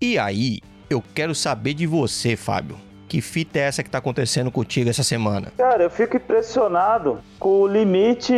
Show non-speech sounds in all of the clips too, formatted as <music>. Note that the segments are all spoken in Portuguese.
E aí, eu quero saber de você, Fábio. Que fita é essa que tá acontecendo contigo essa semana? Cara, eu fico impressionado com o limite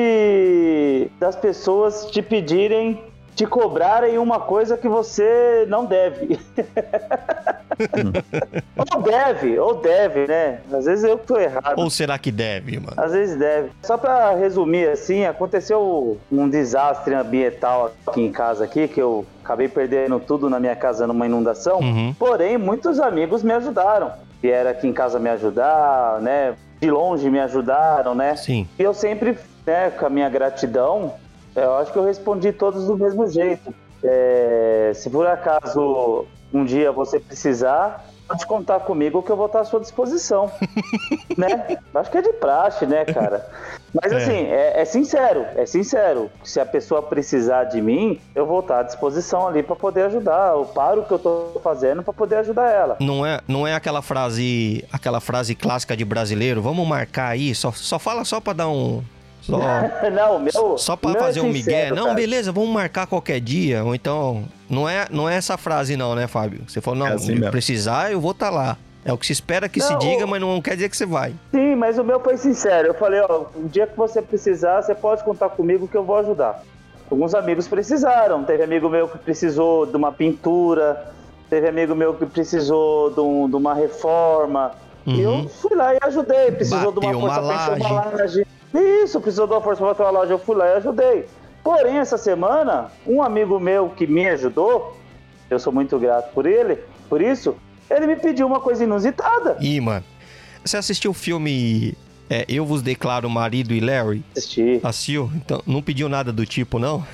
das pessoas te pedirem, te cobrarem uma coisa que você não deve. <laughs> ou deve, ou deve, né? Às vezes eu que tô errado. Ou será que deve, mano? Às vezes deve. Só pra resumir assim, aconteceu um desastre ambiental aqui em casa aqui, que eu acabei perdendo tudo na minha casa numa inundação. Uhum. Porém, muitos amigos me ajudaram. Vieram aqui em casa me ajudar, né? De longe me ajudaram, né? Sim. E eu sempre, né, com a minha gratidão, eu acho que eu respondi todos do mesmo jeito. É, se por acaso um dia você precisar, pode contar comigo que eu vou estar à sua disposição. <laughs> né? Acho que é de praxe, né, cara? Mas É. assim, é, é sincero, é sincero. Se a pessoa precisar de mim, eu vou estar à disposição ali para poder ajudar. Eu paro o que eu tô fazendo para poder ajudar ela. Não é, não é aquela frase, aquela frase clássica de brasileiro, vamos marcar aí, só, só fala só pra dar um só, <laughs> não, meu. só meu é fazer um sincero, migué. Não, cara. beleza, vamos marcar qualquer dia, ou então não é, não é essa frase não, né, Fábio? Você falou, não, É assim mesmo. precisar, eu vou estar lá. É o que se espera que se Não, diga, o- mas não quer dizer que você vai. Sim, mas o meu foi sincero. Eu falei, ó, o dia que você precisar, você pode contar comigo que eu vou ajudar. Alguns amigos precisaram. Teve amigo meu que precisou de uma pintura, teve amigo meu que precisou de, um- de uma reforma. E Uhum. eu fui lá e ajudei. Precisou de Bateu uma força uma pra encher uma laje. Isso, precisou de uma força pra uma laje. Eu fui lá e ajudei. Porém, essa semana, um amigo meu que me ajudou, eu sou muito grato por ele, por isso, ele me pediu uma coisa inusitada. Ih, mano. Você assistiu o filme é, Eu Vos Declaro Marido e Larry? Assistir. Assistiu? Então, não pediu nada do tipo, não?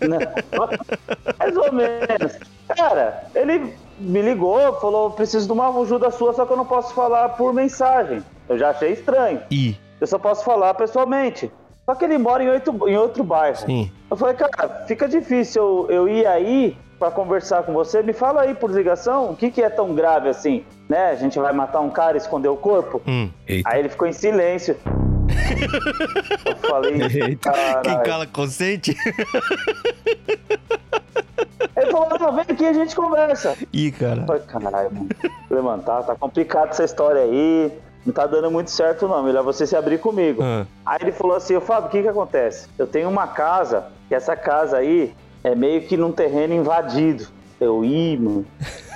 Não. <laughs> Mais ou menos. Cara, ele me ligou, falou: preciso de uma ajuda sua, só que eu não posso falar por mensagem. Eu já achei estranho. Ih, Eu só posso falar pessoalmente. Só que ele mora em, oito, em outro bairro. sim. Eu falei, cara, fica difícil eu, eu ir aí pra conversar com você. Me fala aí por ligação o que, que é tão grave assim, né? A gente vai matar um cara e esconder o corpo? Hum. Aí ele ficou em silêncio. eu falei, <laughs> Eita. Quem cala consente? Ele falou, não, vem aqui a gente conversa. Ih, cara. Eu Falei, caralho, mano. Levantar, tá complicado essa história aí. Não tá dando muito certo, não. Melhor você se abrir comigo. Ah. Aí ele falou assim, ô Fábio, o que que acontece? Eu tenho uma casa, e essa casa aí é meio que num terreno invadido. Eu, ih, mano. <laughs>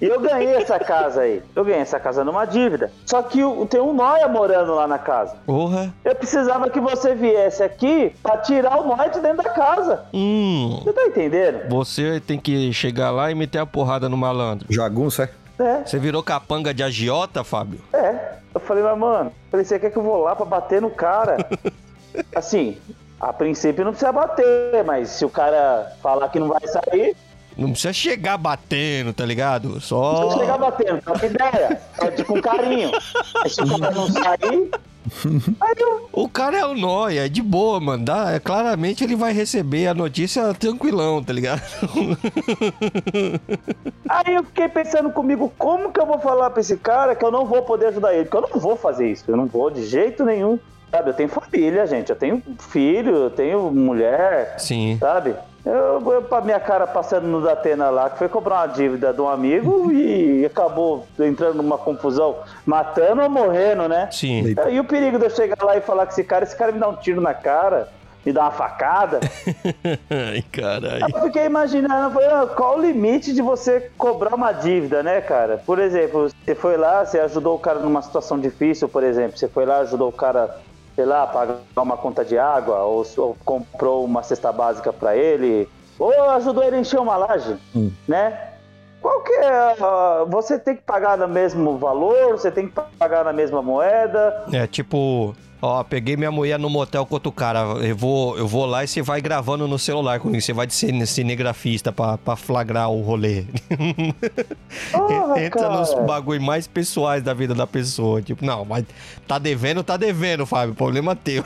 E eu ganhei essa casa aí. Eu ganhei essa casa numa dívida. Só que o- tem um nóia morando lá na casa. Porra. Eu precisava que você viesse aqui pra tirar o nóia de dentro da casa. Hum. Você tá entendendo? Você tem que chegar lá e meter a porrada no malandro. Jagunço, é? É. Você virou capanga de agiota, Fábio? É. Eu falei, mas mano, falei, você quer que eu vou lá pra bater no cara? <laughs> assim, a princípio não precisa bater, mas se o cara falar que não vai sair, Não precisa chegar batendo, tá ligado? não Só. precisa chegar batendo, troca ideia. Pode com carinho. Aí se o cara não sair, eu. O cara é o nóia, é de boa, mano. Dá, é, claramente ele vai receber a notícia tranquilão, tá ligado? <laughs> Aí eu fiquei pensando comigo, como que eu vou falar pra esse cara que eu não vou poder ajudar ele? Porque eu não vou fazer isso, eu não vou de jeito nenhum. Sabe, eu tenho família, gente, eu tenho filho, eu tenho mulher, Sim. sabe? Eu, eu pra minha cara passando no Datena lá, que foi cobrar uma dívida de um amigo e acabou entrando numa confusão, matando ou morrendo, né? Sim. E o perigo de eu chegar lá e falar com esse cara, esse cara me dá um tiro na cara, me dá uma facada. <laughs> Ai, caralho. Eu fiquei imaginando, falei, ah, qual o limite de você cobrar uma dívida, né, cara? Por exemplo, você foi lá, você ajudou o cara numa situação difícil, por exemplo, você foi lá, ajudou o cara, sei lá, pagar uma conta de água, ou, ou comprou uma cesta básica pra ele, ou ajudou ele a encher uma laje, Hum. né? Qual que é? a- Você tem que pagar no mesmo valor, você tem que pagar na mesma moeda. É tipo, ó, peguei minha mulher no motel com outro cara. Eu vou, eu vou lá e você vai gravando no celular comigo. Você vai de cine- cinegrafista pra, pra flagrar o rolê. <laughs> Porra, Entra nos cara. bagulho mais pessoais da vida da pessoa. Tipo, não, mas tá devendo, tá devendo, Fábio. Problema teu.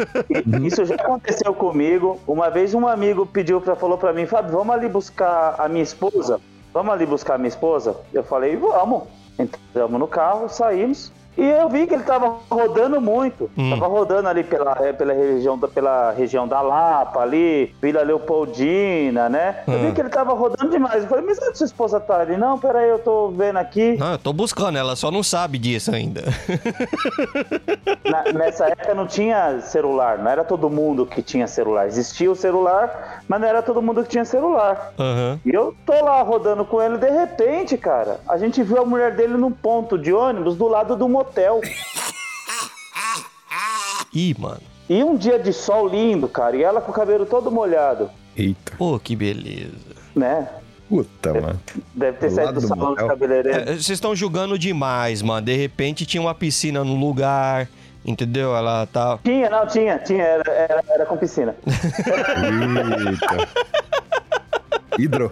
<laughs> Isso já aconteceu comigo. Uma vez um amigo pediu para falou para mim, Fábio, vamos ali buscar a minha esposa. Vamos ali buscar a minha esposa? Eu falei, vamos. Entramos no carro, saímos. E eu vi que ele tava rodando muito. Hum. Tava rodando ali pela, é, pela, região, da- pela região da Lapa, ali, Vila Leopoldina, né? Eu vi Hum. que ele tava rodando demais. Eu falei, mas onde sua esposa tá ali? Não, peraí, eu tô vendo aqui. Não, eu tô buscando, ela só não sabe disso ainda. <laughs> Na- nessa época não tinha celular, não era todo mundo que tinha celular. Existia o celular, mas não era todo mundo que tinha celular. Aham. E eu tô lá rodando com ele, de repente, cara, a gente viu a mulher dele num ponto de ônibus do lado do motel. <laughs> Ih, mano. E um dia de sol lindo, cara, e ela com o cabelo todo molhado, Eita. Pô, que beleza. né? Puta, mano. Deve ter Do saído do do salão motel? do cabeleireiro. É, Vocês estão julgando demais, mano. De repente tinha uma piscina no lugar, entendeu? Ela tá. Tinha, não, tinha, tinha, era, era, era com piscina. <laughs> Eita. Hidro.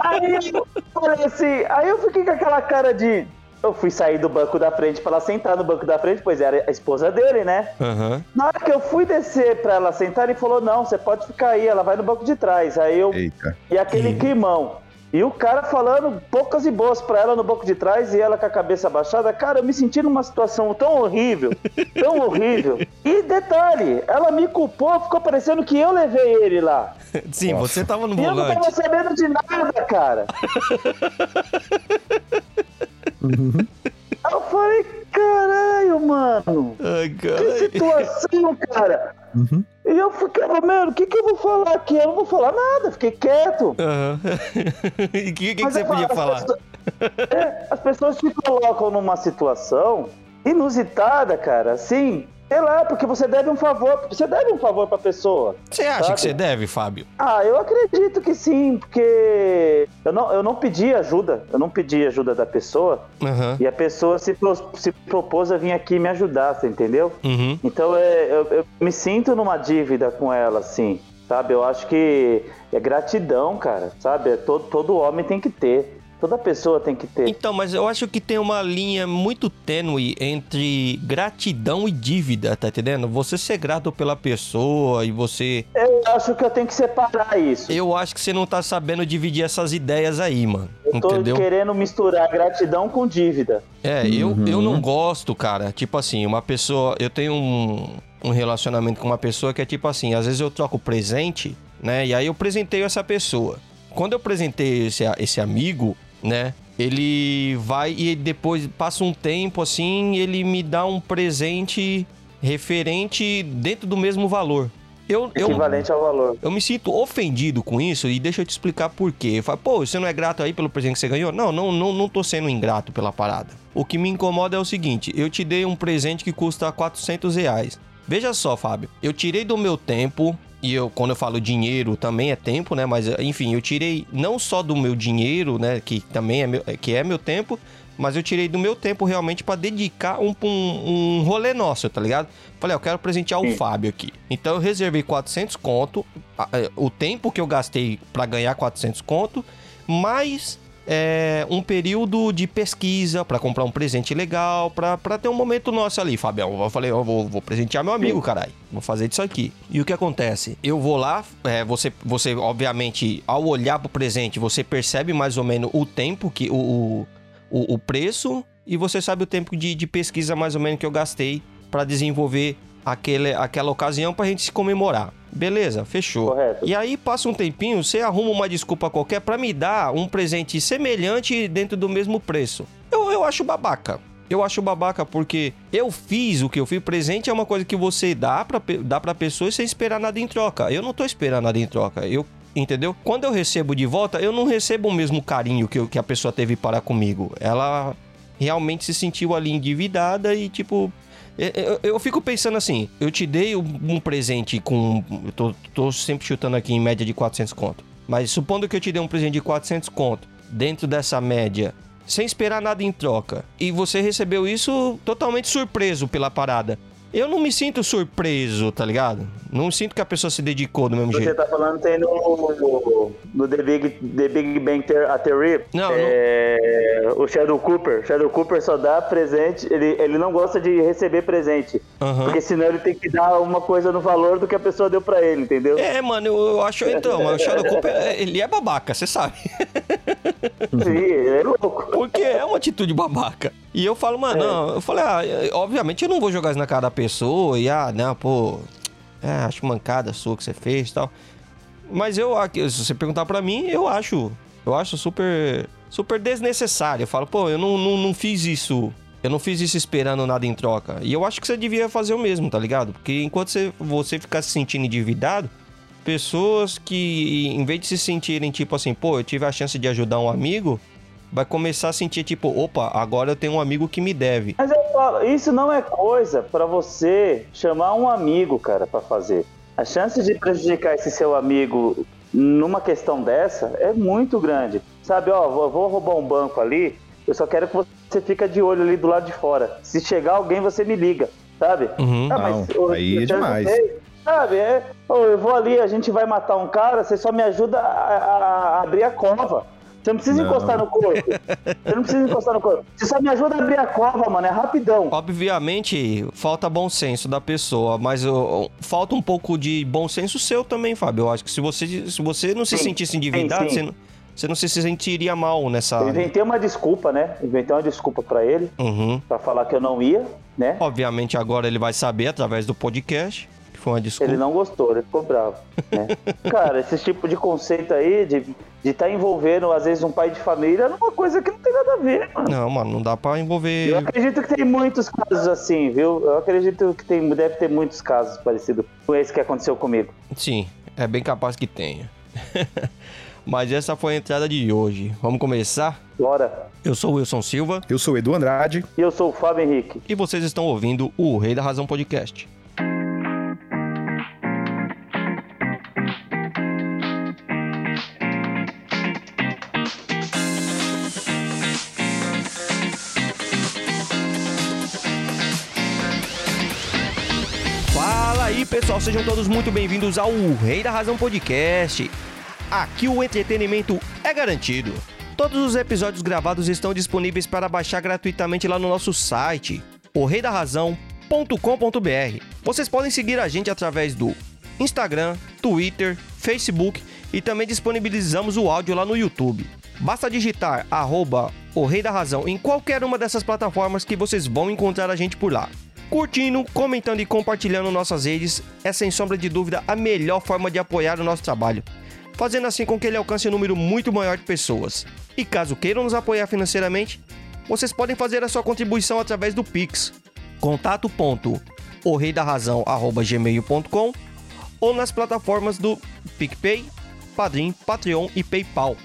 Aí eu falei assim, aí eu fiquei com aquela cara de. Eu fui sair do banco da frente pra ela sentar no banco da frente, pois era a esposa dele, né? Aham. Na hora que eu fui descer pra ela sentar, ele falou: Não, você pode ficar aí, ela vai no banco de trás. Aí eu. Eita. E aquele Ih. climão. E o cara falando poucas e boas pra ela no banco de trás e ela com a cabeça abaixada. Cara, eu me senti numa situação tão horrível, <laughs> tão horrível. E detalhe, ela me culpou, ficou parecendo que eu levei ele lá. <laughs> Sim, Nossa. você tava no E eu não tava sabendo de nada, cara. Aí <laughs> eu falei, caralho, mano. Ai, Que situação, cara. Uhum. E eu ficava, mano, o que, que eu vou falar aqui? Eu não vou falar nada, fiquei quieto. Aham. <laughs> E o que, que, que você podia falo, falar? As pessoas, É, as pessoas te colocam numa situação inusitada, cara, assim, sei lá, porque você deve um favor, você deve um favor pra pessoa. Você acha sabe? que você deve, Fábio? Ah, eu acredito que sim, porque eu não, eu não pedi ajuda, eu não pedi ajuda da pessoa, Aham. e a pessoa se, se propôs a vir aqui me ajudar, você entendeu? Uhum. Então é, eu, eu me sinto numa dívida com ela, assim, sabe? Eu acho que é gratidão, cara, sabe? É todo, todo homem tem que ter. Toda pessoa tem que ter. Então, mas eu acho que tem uma linha muito tênue entre gratidão e dívida, tá entendendo? Você ser grato pela pessoa e você. Eu acho que eu tenho que separar isso. Eu acho que você não tá sabendo dividir essas ideias aí, mano. Eu tô Entendeu? querendo misturar gratidão com dívida. É, eu, Uhum. eu não gosto, cara. Tipo assim, uma pessoa. Eu tenho um, um relacionamento com uma pessoa que é tipo assim: às vezes eu troco presente, né? E aí eu presenteio essa pessoa. Quando eu presentei esse, esse amigo, né? Ele vai e depois passa um tempo assim, ele me dá um presente referente dentro do mesmo valor. Eu, eu, Equivalente ao valor. eu me sinto ofendido com isso e deixa eu te explicar por quê. Fala, pô, você não é grato aí pelo presente que você ganhou? Não, não, não, não tô sendo ingrato pela parada. O que me incomoda é o seguinte: eu te dei um presente que custa 400 reais. Veja só, Fábio, eu tirei do meu tempo. E eu, quando eu falo dinheiro, também é tempo, né? Mas, enfim, eu tirei não só do meu dinheiro, né? Que também é meu, que é meu tempo, mas eu tirei do meu tempo realmente pra dedicar um, um, um rolê nosso, tá ligado? Falei, ó, eu quero presentear o Sim. Fábio aqui. Então eu reservei 400 conto, o tempo que eu gastei pra ganhar 400 conto, mais é, um período de pesquisa pra comprar um presente legal, pra ter um momento nosso ali, Fabião. Eu falei, eu vou, vou presentear meu amigo, caralho. Vou fazer disso aqui. E o que acontece? Eu vou lá, é, você, você, obviamente, ao olhar pro presente, você percebe mais ou menos o tempo que. o, o, o- preço e você sabe o tempo de, de pesquisa mais ou menos que eu gastei pra desenvolver aquele, aquela ocasião pra gente se comemorar. Beleza, fechou. Correto. E aí passa um tempinho, você arruma uma desculpa qualquer pra me dar um presente semelhante dentro do mesmo preço. Eu, eu acho babaca. Eu acho babaca porque eu fiz o que eu fiz. Presente é uma coisa que você dá pra, dá pra pessoa sem esperar nada em troca. Eu não tô esperando nada em troca. Eu Entendeu? Quando eu recebo de volta, eu não recebo o mesmo carinho que, eu- que a pessoa teve para comigo. Ela realmente se sentiu ali endividada e, tipo. Eu- Eu, eu fico pensando assim: eu te dei um, um presente com. Eu tô, tô sempre chutando aqui em média de 400 conto. Mas supondo que eu te dei um presente de 400 conto, dentro dessa média, sem esperar nada em troca, e você recebeu isso totalmente surpreso pela parada. Eu não me sinto surpreso, tá ligado? Não sinto que a pessoa se dedicou do mesmo Você jeito. tá falando tem no, no The, Big, The Big Bang Theory. Não, é, O Shadow Cooper. Shadow Cooper só dá presente. Ele, ele não gosta de receber presente. Aham. Porque senão ele tem que dar uma coisa no valor do que a pessoa deu pra ele, entendeu? É, mano, eu, eu acho. Então, mas o Shadow Cooper, é, ele é babaca, você sabe. <laughs> Sim, ele é louco. Porque é uma atitude babaca. E eu falo, mano, É. não, eu falei, ah, obviamente eu não vou jogar isso na cara da pessoa e, ah, não, pô, é, acho mancada sua que você fez e tal. Mas eu, se você perguntar pra mim, eu acho, eu acho super, super desnecessário. Eu falo, pô, eu não, não, não fiz isso, eu não fiz isso esperando nada em troca. E eu acho que você devia fazer o mesmo, tá ligado? Porque enquanto você, você ficar se sentindo endividado, pessoas que, em vez de se sentirem tipo assim, pô, eu tive a chance de ajudar um amigo, vai começar a sentir tipo, opa, agora eu tenho um amigo que me deve. Mas eu falo, isso não é coisa pra você chamar um amigo, cara, pra fazer. A chance de prejudicar esse seu amigo numa questão dessa é muito grande. Sabe, ó, vou, vou roubar um banco ali, eu só quero que você fique de olho ali do lado de fora. Se chegar alguém, você me liga, sabe? Uhum. Ah, Não, ô, aí é demais. ajudei, Sabe, é, eu vou ali, a gente vai matar um cara, você só me ajuda a, a- a abrir a cova. Você não precisa Não. encostar no corpo. Você não precisa encostar no corpo. Você só me ajuda a abrir a cova, mano, é rapidão. Obviamente, falta bom senso da pessoa, mas ó, falta um pouco de bom senso seu também, Fábio. Eu acho que se você, se você não se Sim, sentisse sim, endividado, sim. Você, não, você não se sentiria mal nessa Eu inventei uma desculpa, né? Inventei uma desculpa pra ele, Uhum. pra falar que eu não ia, né? Obviamente, agora ele vai saber através do podcast, que foi uma desculpa. Ele não gostou, ele ficou bravo. Né? <laughs> Cara, esse tipo de conceito aí, de estar envolvendo, às vezes, um pai de família, numa coisa que não tem nada a ver, mano. Não, mano, não dá pra envolver. Eu acredito que tem muitos casos assim, viu? Eu acredito que tem, deve ter muitos casos parecidos com esse que aconteceu comigo. Sim, é bem capaz que tenha. <laughs> Mas essa foi a entrada de hoje. Vamos começar? Bora. Eu sou o Wilson Silva Eu sou o Edu Andrade. E eu sou o Fábio Henrique. e vocês estão ouvindo o Rei da Razão Podcast. Pessoal, sejam todos muito bem-vindos ao Rei da Razão Podcast. Aqui o entretenimento é garantido. Todos os episódios gravados estão disponíveis para baixar gratuitamente lá no nosso site, orreidarrazão.com.br. Vocês podem seguir a gente através do Instagram, Twitter, Facebook e também disponibilizamos o áudio lá no YouTube. Basta digitar arroba o Rei da Razão em qualquer uma dessas plataformas que vocês vão encontrar a gente por lá. Curtindo, comentando e compartilhando nossas redes é sem sombra de dúvida a melhor forma de apoiar o nosso trabalho, fazendo assim com que ele alcance um número muito maior de pessoas. E caso queiram nos apoiar financeiramente, vocês podem fazer a sua contribuição através do Pix, contato.orreidarrazão.gmail.com ou nas plataformas do PicPay, Padrim, Patreon e PayPal.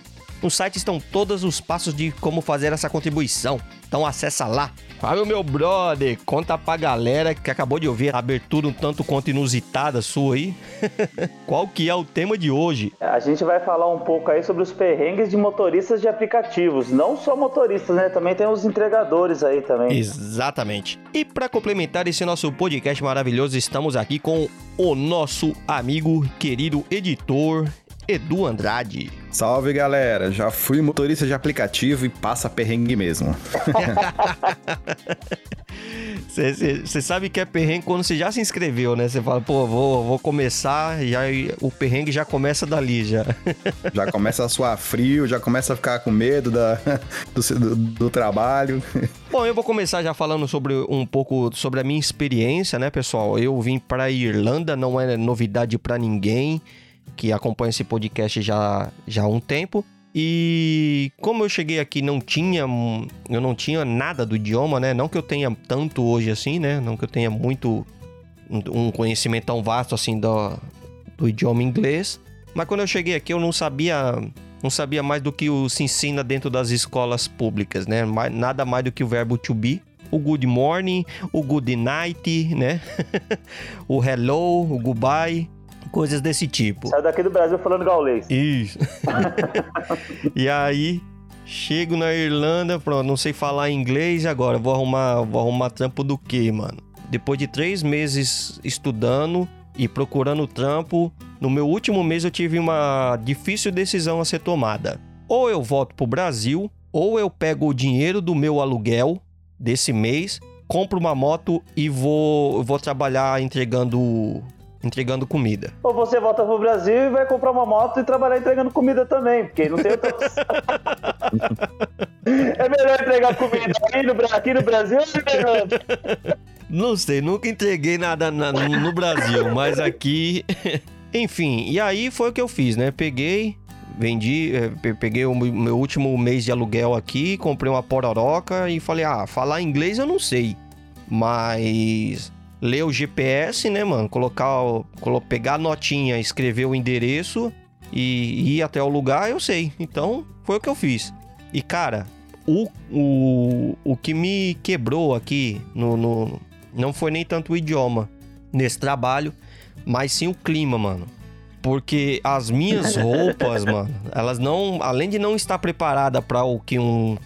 No site estão todos os passos de como fazer essa contribuição. Então acessa lá. Fala, meu brother, conta pra galera que acabou de ouvir a abertura um tanto quanto inusitada sua aí. <laughs> Qual que é o tema de hoje? A gente vai falar um pouco aí sobre os perrengues de motoristas de aplicativos. Não só motoristas, né? Também tem os entregadores aí também. Exatamente. E para complementar esse nosso podcast maravilhoso, estamos aqui com o nosso amigo, querido editor, Edu Andrade. Salve galera, já fui motorista de aplicativo e passa perrengue mesmo. <laughs> Você sabe que é perrengue quando você já se inscreveu, né? Você fala, pô, vou, vou começar, já, o perrengue já começa dali já. <laughs> Já começa a suar frio, já começa a ficar com medo da, <laughs> do, do- do trabalho. Bom, eu vou começar já falando sobre um pouco sobre a minha experiência, né, pessoal? Eu vim para Irlanda, não é novidade para ninguém que acompanha esse podcast já, já há um tempo. E como eu cheguei aqui não tinha eu não tinha nada do idioma, né? Não que eu tenha tanto hoje assim, né? Não que eu tenha muito um conhecimento tão vasto assim do, do idioma inglês. Mas quando eu cheguei aqui eu não sabia não sabia mais do que o se ensina dentro das escolas públicas, né? Nada mais do que o verbo to be, o good morning, o good night, né? <laughs> o hello, o goodbye, coisas desse tipo. Saiu daqui do Brasil falando gaulês. Isso. <laughs> e aí, chego na Irlanda, pronto, não sei falar inglês e agora vou arrumar, vou arrumar trampo do quê, mano? Depois de três meses estudando e procurando trampo, no meu último mês eu tive uma difícil decisão a ser tomada. Ou eu volto pro Brasil, ou eu pego o dinheiro do meu aluguel desse mês, compro uma moto e vou, vou trabalhar entregando entregando comida. Ou você volta pro Brasil e vai comprar uma moto e trabalhar entregando comida também, porque não tem outra opção. <laughs> é melhor entregar comida aqui no, aqui no Brasil ou? Não sei, nunca entreguei nada na- no, Brasil, mas aqui. <laughs> Enfim, e aí foi o que eu fiz, né? Peguei, vendi, eh, pe- peguei o meu último mês de aluguel aqui, comprei uma pororoca e falei: ah, falar inglês eu não sei, mas ler o GPS, né, mano? Colocar, o- pegar a notinha, escrever o endereço e ir até o lugar, eu sei. Então, foi o que eu fiz. E cara, o, o, o que me quebrou aqui no, no- não foi nem tanto o idioma nesse trabalho, mas sim o clima, mano. Porque as minhas <laughs> roupas, mano, elas não, além de não estar preparada para o que um,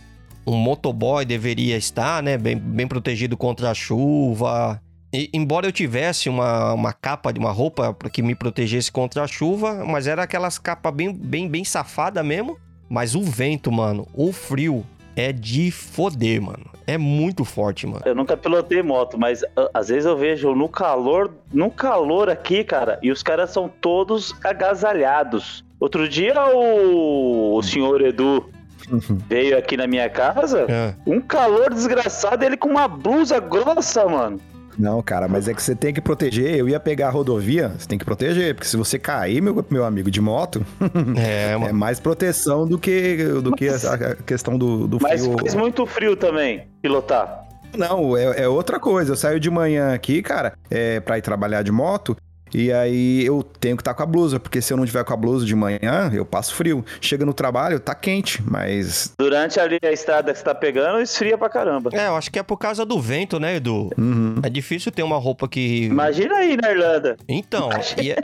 um motoboy deveria estar, né, bem, bem protegido contra a chuva. E, embora eu tivesse uma, uma capa de uma roupa que me protegesse contra a chuva, mas era aquelas capas bem, bem, bem safada mesmo. Mas o vento, mano, o frio é de foder, mano. É muito forte, mano. Eu nunca pilotei moto, mas às vezes eu vejo no calor, no calor aqui, cara, e os caras são todos agasalhados. Outro dia o, o senhor Edu <laughs> veio aqui na minha casa, É. um calor desgraçado, ele com uma blusa grossa, mano. Não, cara, mas é que você tem que proteger. Eu ia pegar a rodovia, você tem que proteger, porque se você cair, meu, meu amigo, de moto, <laughs> É, é mais proteção do que, do que a, a questão do, do Mas frio. faz muito frio também, pilotar. Não, é, é outra coisa. Eu saio de manhã aqui, cara, é, pra ir trabalhar de moto. E aí eu tenho que estar com a blusa, porque se eu não tiver com a blusa de manhã, eu passo frio. Chega no trabalho, tá quente, mas. Durante ali a estrada que você tá pegando, esfria pra caramba. É, eu acho que é por causa do vento, né, Edu? Uhum. É difícil ter uma roupa que. Imagina aí na Irlanda. Então, e é-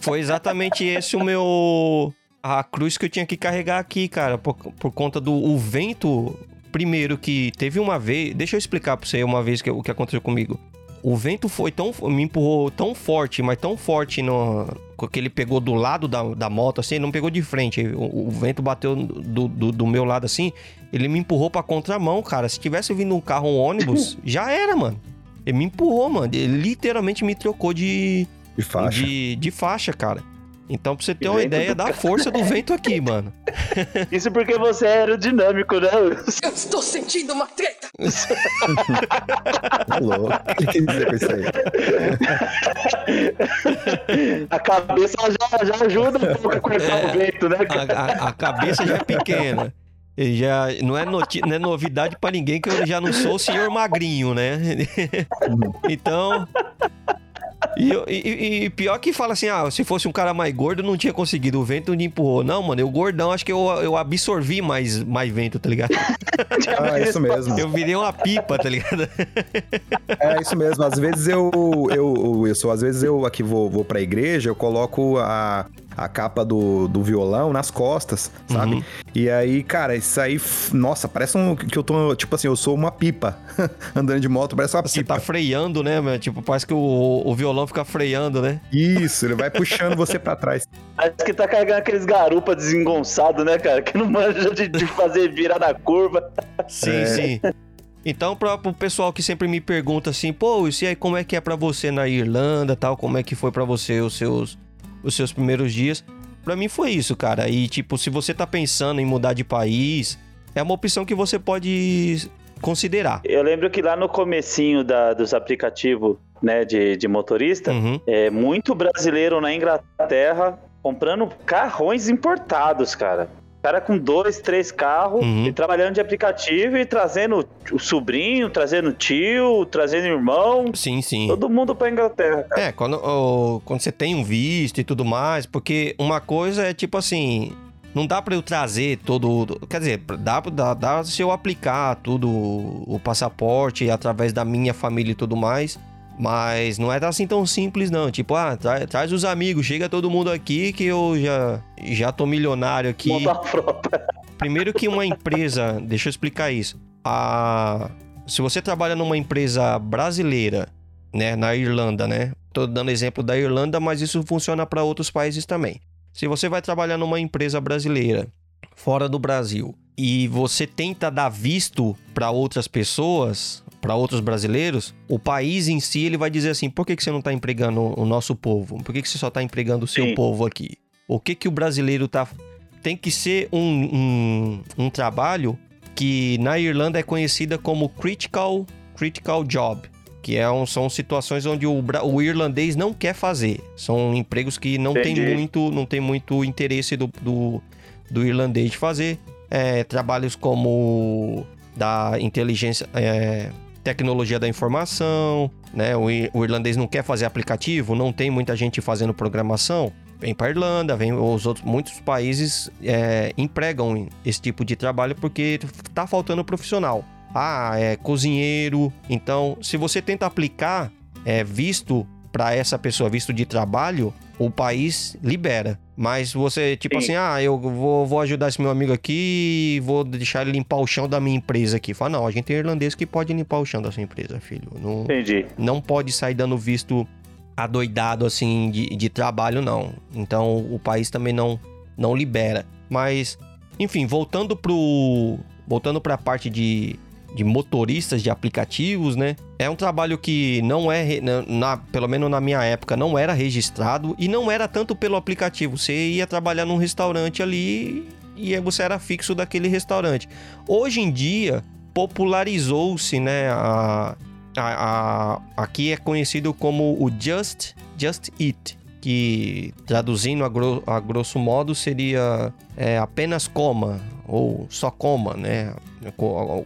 foi exatamente esse o meu. A cruz que eu tinha que carregar aqui, cara, por, por conta do o vento. Primeiro que teve uma vez. Deixa eu explicar pra você uma vez que, o que aconteceu comigo. O vento foi tão. me empurrou tão forte, mas tão forte no. Que ele pegou do lado da, da moto, assim, não pegou de frente. O, o vento bateu do, do, do meu lado assim. Ele me empurrou pra contramão, cara. Se tivesse vindo um carro, um ônibus, <laughs> já era, mano. Ele me empurrou, mano. Ele literalmente me trocou de, De faixa. de, de faixa, cara. Então, pra você ter uma vento ideia da força do vento aqui, <laughs> mano. Isso porque você é aerodinâmico, né? Eu estou sentindo uma treta. Tá louco. O que dizer com isso aí? A cabeça já, já ajuda um pouco a cortar É. o vento, né, A, cara? a- a cabeça já é pequena. Já não é, noti- não é novidade pra ninguém que eu já não sou o senhor magrinho, né? <laughs> então. E, eu- e- e- pior que fala assim, ah, se fosse um cara mais gordo, não tinha conseguido. O vento me empurrou. Não, mano, eu gordão, acho que eu, eu absorvi mais, mais vento, tá ligado? <laughs> Ah, isso mesmo. Eu virei uma pipa, tá ligado? <laughs> É isso mesmo. Às vezes eu, eu, eu sou, às vezes eu aqui vou, vou pra igreja, eu coloco a, a capa do, do violão nas costas, sabe? Uhum. E aí, cara, isso aí, nossa, parece um, que eu tô, tipo assim, eu sou uma pipa <laughs> andando de moto, parece uma Você pipa. tá freando, né, meu? Tipo, parece que o, o violão fica freando, né? Isso, ele vai puxando <laughs> você pra trás. Parece que tá carregando aqueles garupa desengonçados, né, cara? Que não manja de, de fazer virar na curva. Sim, É. sim. Então, pra, pro pessoal que sempre me pergunta assim, pô, e aí como é que é pra você na Irlanda tal? Como é que foi pra você os seus, os seus primeiros dias? Pra mim foi isso, cara. E, tipo, se você tá pensando em mudar de país, é uma opção que você pode considerar. Eu lembro que lá no comecinho da- dos aplicativos né, de, de motorista, Uhum. é muito brasileiro na Inglaterra comprando carrões importados, cara. Cara com dois, três carros Uhum. e trabalhando de aplicativo e trazendo o sobrinho, trazendo tio, trazendo irmão, Sim, sim. todo mundo pra Inglaterra. cara. É, quando, quando você tem um visto e tudo mais, porque uma coisa é tipo assim, não dá pra eu trazer todo, quer dizer, dá, dá, dá se eu aplicar tudo, o passaporte através da minha família e tudo mais, mas não é assim tão simples não, tipo, ah, tra- traz os amigos, chega todo mundo aqui que eu já, já tô milionário aqui. Montar a frota. <laughs> Primeiro que uma empresa, deixa eu explicar isso. A, se você trabalha numa empresa brasileira, né, na Irlanda, né? Tô dando exemplo da Irlanda, mas isso funciona para outros países também. Se você vai trabalhar numa empresa brasileira, fora do Brasil e você tenta dar visto para outras pessoas, para outros brasileiros, o país em si ele vai dizer assim: por que, que você não está empregando o nosso povo? Por que, que você só está empregando o seu Sim. povo aqui? O que, que o brasileiro tá. Tem que ser um, um, um trabalho que na Irlanda é conhecida como critical, critical job. Que é um- são situações onde o, o irlandês não quer fazer. São empregos que não tem Entendi. muito, não tem muito interesse do, do, do irlandês de fazer. É, trabalhos como da inteligência, é, tecnologia da informação, né? O, o irlandês não quer fazer aplicativo, não tem muita gente fazendo programação. Vem para Irlanda, vem os outros, muitos países é, empregam esse tipo de trabalho porque tá faltando profissional. Ah, é cozinheiro. Então, se você tenta aplicar é, visto para essa pessoa, visto de trabalho, o país libera. Mas você, tipo Sim. assim, ah, eu vou, vou ajudar esse meu amigo aqui e vou deixar ele limpar o chão da minha empresa aqui. Fala, não, a gente tem irlandês que pode limpar o chão da sua empresa, filho. Não, Entendi. não pode sair dando visto adoidado assim de, de trabalho, não. Então o país também não, não libera. Mas, enfim, voltando pro. Voltando para a parte de, de motoristas de aplicativos, né? É um trabalho que não é, na, na- pelo menos na minha época, não era registrado e não era tanto pelo aplicativo. Você ia trabalhar num restaurante ali e você era fixo daquele restaurante. Hoje em dia, popularizou-se, né? A, a- a- aqui é conhecido como o Just, Just Eat, que traduzindo a, gro- a grosso modo seria é, apenas coma ou só coma, né?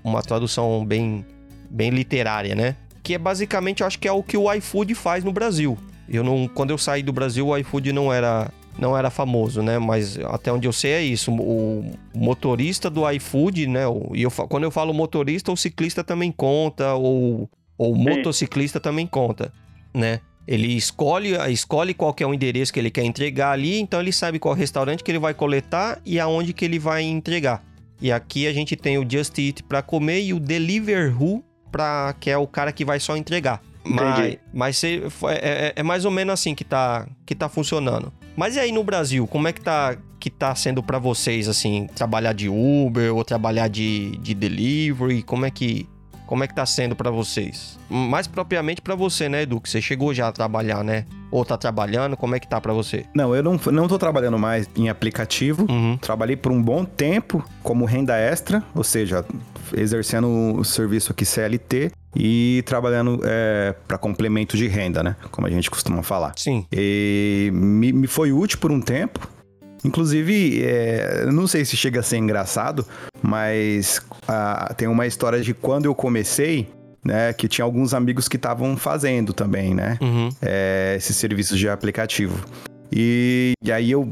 Uma tradução bem, bem literária, né? Que é basicamente, eu acho que é o que o iFood faz no Brasil. Eu não, quando eu saí do Brasil, o iFood não era não era famoso, né? Mas até onde eu sei é isso. O motorista do iFood, né? E eu, quando eu falo motorista, o ciclista também conta, ou, ou motociclista também conta, né? Ele escolhe, escolhe qual que é o endereço que ele quer entregar ali, então ele sabe qual restaurante que ele vai coletar e aonde que ele vai entregar. E aqui a gente tem o Just Eat para comer e o Deliveroo para que é o cara que vai só entregar. Mas, Entendi. mas é, é- é mais ou menos assim que tá, que tá funcionando. Mas e aí no Brasil, como é que tá, que tá sendo para vocês, assim, trabalhar de Uber ou trabalhar de, de delivery? Como é que, como é que tá sendo para vocês? Mais propriamente para você, né, Edu? Que você chegou já a trabalhar, né? Ou tá trabalhando, como é que tá para você? Não, eu não, não tô trabalhando mais em aplicativo. Uhum. Trabalhei por um bom tempo como renda extra, ou seja, exercendo o serviço aqui CLT e trabalhando para complemento de renda, né? Como a gente costuma falar. Sim. E me, me foi útil por um tempo. Inclusive, é, eu não sei se chega a ser engraçado, mas ah, tem uma história de quando eu comecei, né? Que tinha alguns amigos que estavam fazendo também, né? Uhum. é, esses serviços de aplicativo. E, e aí eu,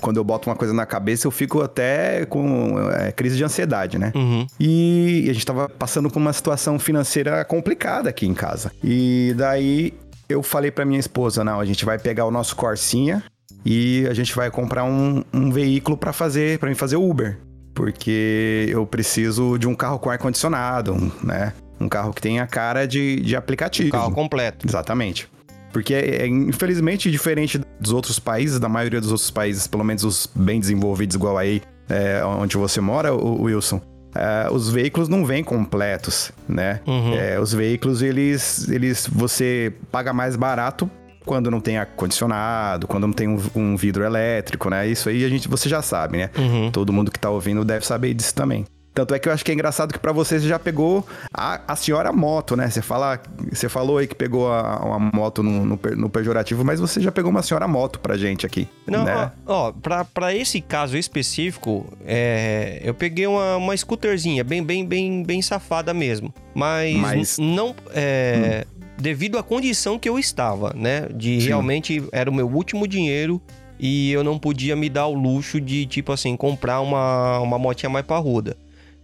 quando eu boto uma coisa na cabeça, eu fico até com é, crise de ansiedade, né? Uhum. E a gente tava passando por uma situação financeira complicada aqui em casa. E daí eu falei pra minha esposa, não, a gente vai pegar o nosso Corsinha e a gente vai comprar um, um veículo pra fazer, para mim fazer Uber. Porque eu preciso de um carro com ar-condicionado, um, né? Um carro que tenha cara de, de aplicativo. Carro completo. Exatamente. Porque, é, é, infelizmente, diferente dos outros países, da maioria dos outros países, pelo menos os bem desenvolvidos, igual aí, é, onde você mora, o Wilson, é, os veículos não vêm completos, né? Uhum. É, os veículos, eles, eles, você paga mais barato quando não tem ar-condicionado, quando não tem um, um vidro elétrico, né? Isso aí a gente, você já sabe, né? Uhum. Todo mundo que tá ouvindo deve saber disso também. Tanto é que eu acho que é engraçado que pra você você já pegou a, a senhora moto, né? Você, fala, você falou aí que pegou a, uma moto no, no, no pejorativo, mas você já pegou uma senhora moto pra gente aqui. Não, né? ó, ó, pra, pra esse caso específico, é, eu peguei uma, uma scooterzinha, bem, bem, bem, bem safada mesmo. Mas, Mas- não. é, Devido à condição que eu estava, né? De Sim. realmente era o meu último dinheiro e eu não podia me dar o luxo de, tipo assim, comprar uma, uma motinha mais parruda.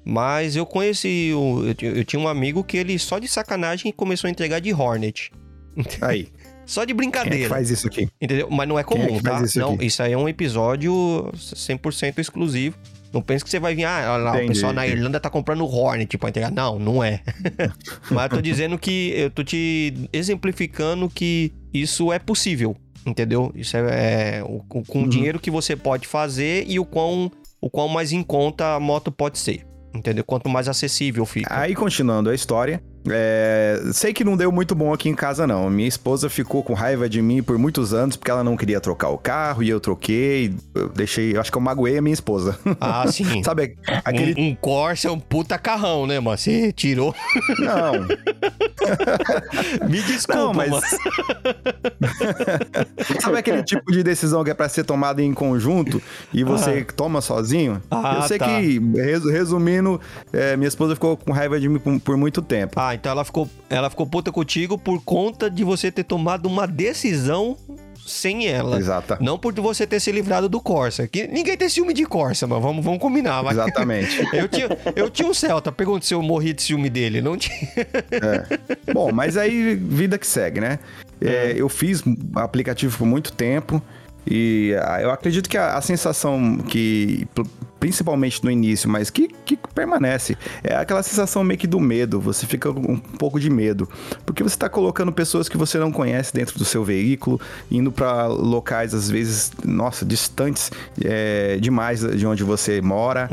Mas eu conheci, eu, eu tinha um amigo que ele só de sacanagem começou a entregar de Hornet. <laughs> Aí, Só de quem é brincadeira. que faz isso aqui? Entendeu? Mas não é é comum, faz tá? isso não, aqui? isso aí é um episódio 100% exclusivo. Não pense que você vai vir, ah, olha lá, o Entendi. pessoal na Irlanda tá comprando Hornet pra entregar. Não, não é. <laughs> Mas eu tô dizendo que, eu tô te exemplificando que isso é possível, entendeu? Isso é, é o- o- com Uhum. o dinheiro que você pode fazer e o quão, o qual mais em conta a moto pode ser. Entendeu? Quanto mais acessível fica. Aí, continuando a história, é, sei que não deu muito bom aqui em casa, não. Minha esposa ficou com raiva de mim por muitos anos porque ela não queria trocar o carro e eu troquei. Eu deixei, eu acho que eu magoei a minha esposa. Ah, sim. <laughs> Sabe aquele. Um, um Corsa é um puta carrão, né, mano? Você tirou. Não, <laughs> Me desculpa, não, mas. <laughs> Sabe aquele tipo de decisão que é pra ser tomada em conjunto e você toma sozinho? Ah, eu sei tá. que, resu- resumindo, é, minha esposa ficou com raiva de mim por, por muito tempo. Ah, então ela ficou, ela ficou puta contigo por conta de você ter tomado uma decisão sem ela. Exata. Não por você ter se livrado do Corsa. Que ninguém tem ciúme de Corsa, mas vamos, vamos combinar. Mas... Exatamente. <laughs> Eu tinha, eu tinha um Celta, pergunta se eu morri de ciúme dele. Não tinha. Bom, mas aí vida que segue, né? É, eu fiz aplicativo por muito tempo e ah, eu acredito que a, a sensação que, pr- principalmente no início, mas que, que permanece, é aquela sensação meio que do medo. Você fica com um pouco de medo, porque você está colocando pessoas que você não conhece dentro do seu veículo, indo para locais às vezes, nossa, distantes é, demais de onde você mora,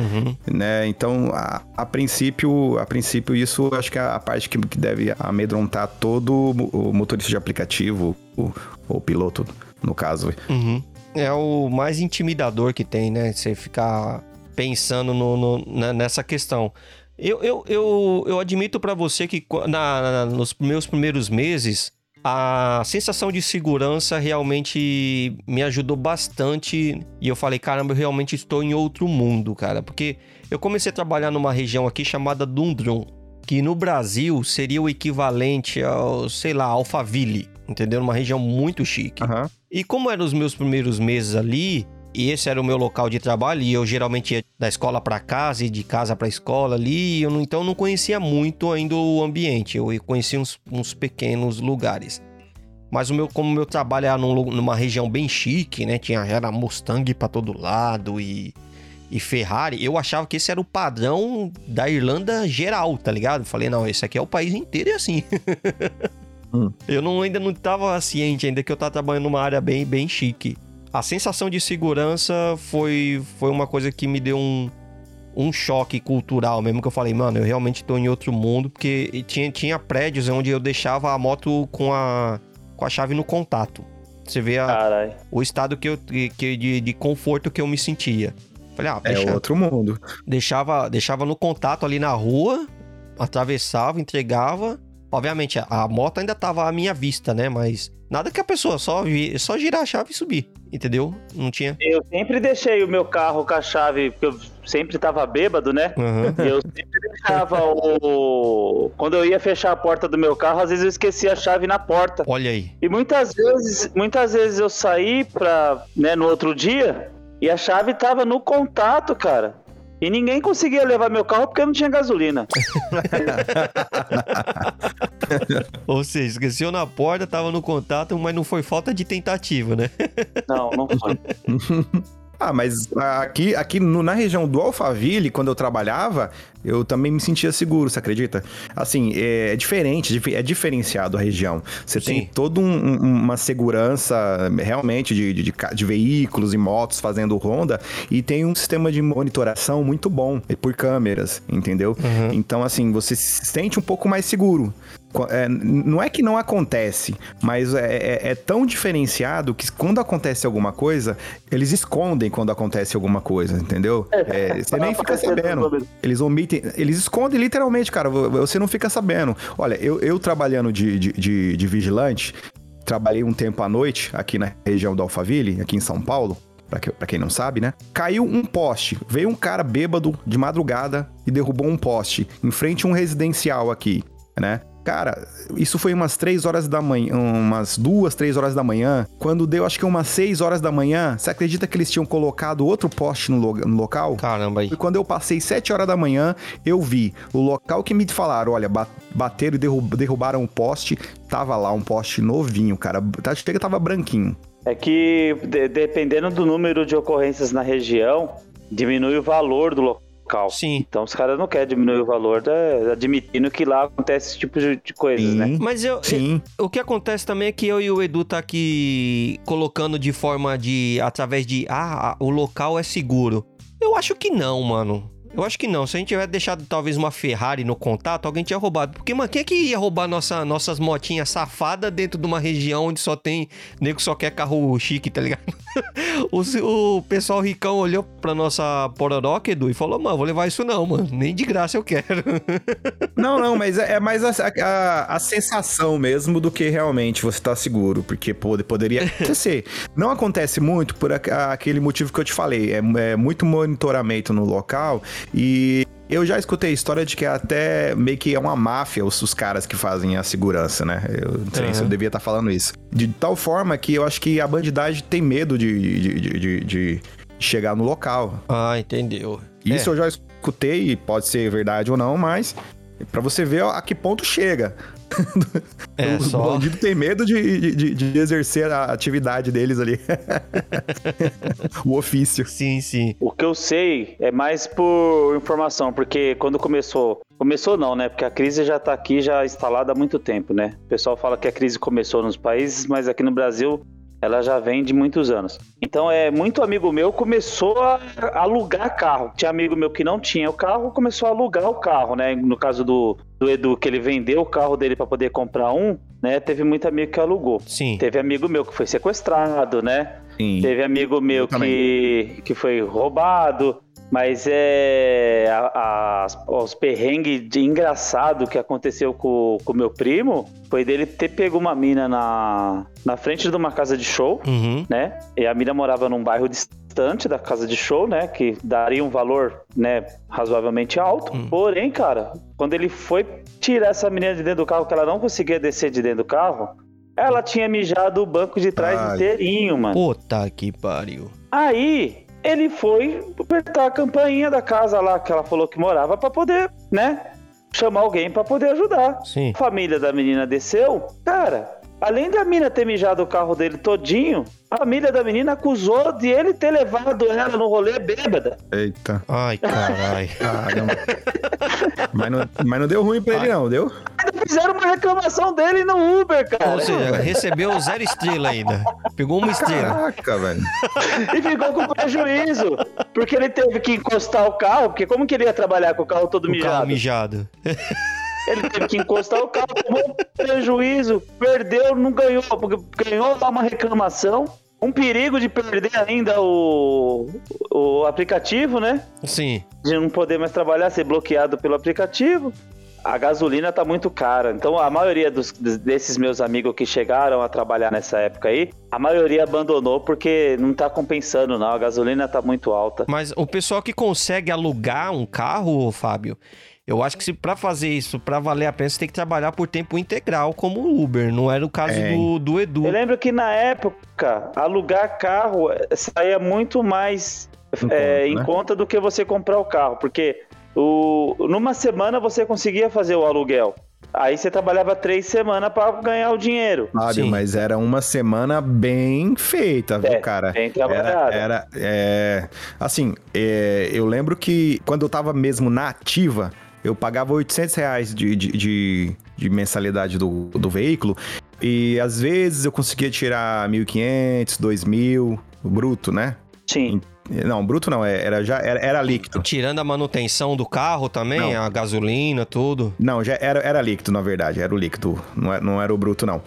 né? Então, a, a princípio, a princípio isso eu acho que é a parte que, que deve amedrontar todo o motorista de aplicativo, o, o piloto, no caso. Uhum. É o mais intimidador que tem, né? Você ficar pensando no, no- na- nessa questão. Eu, eu, eu, eu admito pra você que qu- na, na- nos meus primeiros meses, a sensação de segurança realmente me ajudou bastante. E eu falei, caramba, eu realmente estou em outro mundo, cara. Porque eu comecei a trabalhar numa região aqui chamada Dundrum, que no Brasil seria o equivalente ao, sei lá, Alphaville, entendeu? Uma região muito chique. Aham. E como eram os meus primeiros meses ali, e esse era o meu local de trabalho, e eu geralmente ia da escola para casa e de casa para escola ali, eu não- então eu não conhecia muito ainda o ambiente, eu conhecia uns, uns pequenos lugares. Mas o meu, como o meu trabalho era num numa região bem chique, né? Tinha era Mustang para todo lado e, e Ferrari, eu achava que esse era o padrão da Irlanda geral, tá ligado? Falei, não, esse aqui é o país inteiro e assim. <laughs> Eu não, ainda não estava ciente ainda que eu estava trabalhando numa área bem, bem chique. A sensação de segurança foi, foi uma coisa que me deu um, um choque cultural mesmo, que eu falei, mano, eu realmente estou em outro mundo, porque tinha, tinha prédios onde eu deixava a moto com a, com a chave no contato. Você vê a- o estado que eu, que, de, de conforto que eu me sentia. Falei, ah, É deixa, outro mundo. deixava, deixava no contato ali na rua, atravessava, entregava. Obviamente, a, a moto ainda tava à minha vista, né? Mas nada que a pessoa só, vi, só girar a chave e subir, entendeu? Não tinha. Eu sempre deixei o meu carro com a chave, porque eu sempre tava bêbado, né? E eu sempre deixava o. Quando eu ia fechar a porta do meu carro, às vezes eu esquecia a chave na porta. Olha aí. E muitas vezes, muitas vezes eu saí pra, né, no outro dia e a chave tava no contato, cara. E ninguém conseguia levar meu carro porque não tinha gasolina. <laughs> Ou seja, esqueceu na porta, tava no contato, mas não foi falta de tentativa, né? Não, não foi. <laughs> Ah, mas aqui, aqui no- na região do Alphaville, quando eu trabalhava, eu também me sentia seguro, você acredita? Assim, é, diferente, dif- é diferenciado a região. Você tem Sim. toda um- um- uma segurança realmente de, de, de de veículos e motos fazendo ronda e tem um sistema de monitoração muito bom é por câmeras, entendeu? Então, assim, você se sente um pouco mais seguro. É, não é que não acontece, mas é, é- é tão diferenciado que quando acontece alguma coisa, eles escondem quando acontece alguma coisa, entendeu? É, você nem fica sabendo. Eles omitem, eles escondem literalmente, cara. vo- Você não fica sabendo. Olha, eu, eu trabalhando de, de, de- de vigilante, trabalhei um tempo à noite aqui na região do Alphaville, aqui em São Paulo. Pra quem não sabe, né? Caiu um poste. Veio um cara bêbado de madrugada e derrubou um poste em frente a um residencial aqui, né? Cara, isso foi umas 3 horas da manhã, umas duas, três horas da manhã. Quando deu, acho que umas 6 horas da manhã, você acredita que eles tinham colocado outro poste no, lo- no local? Caramba aí. E quando eu passei 7 horas da manhã, eu vi o local que me falaram, olha, ba- bateram e derru- derrubaram o poste, tava lá um poste novinho, cara. Tá- Chega tava branquinho. É que de- dependendo do número de ocorrências na região, diminui o valor do local. Sim. Então os caras não querem diminuir o valor, da- admitindo que lá acontece esse tipo de, de coisas, né? Mas eu, Sim. O que acontece também é que eu e o Edu tá aqui colocando de forma de. através de. Ah, o local é seguro. Eu acho que não, mano. Eu acho que não. Se a gente tivesse deixado talvez uma Ferrari no contato, alguém tinha roubado. Porque, mano, quem é que ia roubar nossa, nossas motinhas safadas dentro de uma região onde só tem. Nego só quer carro chique, tá ligado? <laughs> o, o pessoal ricão olhou pra nossa Pororoca, Edu, e falou: Mano, vou levar isso não, mano. Nem de graça eu quero. <laughs> Não, não, mas é, é mais a, a, a sensação mesmo do que realmente você tá seguro. Porque pode, poderia <laughs> acontecer. Não acontece muito por a- aquele motivo que eu te falei. É, é muito monitoramento no local e. Eu já escutei a história de que até meio que é uma máfia os, os caras que fazem a segurança, né? Eu não sei se eu Uhum. devia estar falando isso. De tal forma que eu acho que a bandidagem tem medo de, de, de- de- de chegar no local. ah, entendeu. Isso É. eu já escutei, e pode ser verdade ou não, mas pra você ver a que ponto chega. <laughs> É, o só. bandido tem medo de, de, de exercer a atividade deles ali. <laughs> o ofício. Sim, sim. O que eu sei é mais por informação, porque quando começou. Começou não, né? Porque a crise já tá aqui, já instalada há muito tempo, né? O pessoal fala que a crise começou nos países, mas aqui no Brasil ela já vem de muitos anos. Então é muito amigo meu começou a alugar carro. Tinha amigo meu que não tinha o carro, começou a alugar o carro, né? No caso do, do Edu, que ele vendeu o carro dele para poder comprar um, né? Teve muito amigo que alugou. Sim. Teve amigo meu que foi sequestrado, né? Sim. Teve amigo meu que, que foi roubado, mas é a- as- os perrengues de engraçado que aconteceu com o meu primo foi dele ter pego uma mina na, na frente de uma casa de show, Uhum. né? E a mina morava num bairro distante da casa de show, né? Que daria um valor, né, razoavelmente alto. Hum. Porém, cara, quando ele foi tirar essa menina de dentro do carro, que ela não conseguia descer de dentro do carro, ela tinha mijado o banco de trás Ai. inteirinho, mano. Puta que pariu. Aí ele foi apertar a campainha da casa lá que ela falou que morava pra poder, né? Chamar alguém pra poder ajudar. Sim. A família da menina desceu, cara. Além da menina ter mijado o carro dele todinho, a família da menina acusou de ele ter levado ela no rolê bêbada. Eita. Ai, carai. <laughs> Caramba. mas, não, mas não deu ruim pra ele, não, deu? Ainda fizeram uma reclamação dele no Uber, cara. Ou seja, recebeu zero estrela ainda. Pegou uma estrela. Caraca, velho. E ficou com prejuízo. Porque ele teve que encostar o carro, porque como que ele ia trabalhar com o carro todo O carro mijado? Ele teve que encostar o carro, tomou um prejuízo, perdeu, não ganhou, porque ganhou lá uma reclamação. Um perigo de perder ainda o, o aplicativo, né? Sim. De não poder mais trabalhar, ser bloqueado pelo aplicativo. A gasolina tá muito cara. Então a maioria dos, desses meus amigos que chegaram a trabalhar nessa época aí, a maioria abandonou porque não tá compensando, não. A gasolina tá muito alta. Mas o pessoal que consegue alugar um carro, Fábio, eu acho que se para fazer isso, para valer a pena, você tem que trabalhar por tempo integral, como o Uber. Não era o caso É. do, do Edu. Eu lembro que na época, alugar carro eh, saía muito mais Em é, conta, em né? conta do que você comprar o carro, porque o, numa semana você conseguia fazer o aluguel. Aí você trabalhava três semanas para ganhar o dinheiro. Fábio, Sim. mas era uma semana bem feita, viu, É, cara? bem Era, trabalhada. era é, assim, é, eu lembro que quando eu tava mesmo na ativa, eu pagava 800 reais de, de, de, de mensalidade do, do veículo e às vezes eu conseguia tirar 1.500, 2.000, bruto, né? Sim. Não, bruto não, é- era já era, era líquido. Tirando a manutenção do carro também, Não. a gasolina, tudo. Não, já era, era líquido, na verdade. Era o líquido. Não era, não era o bruto, não.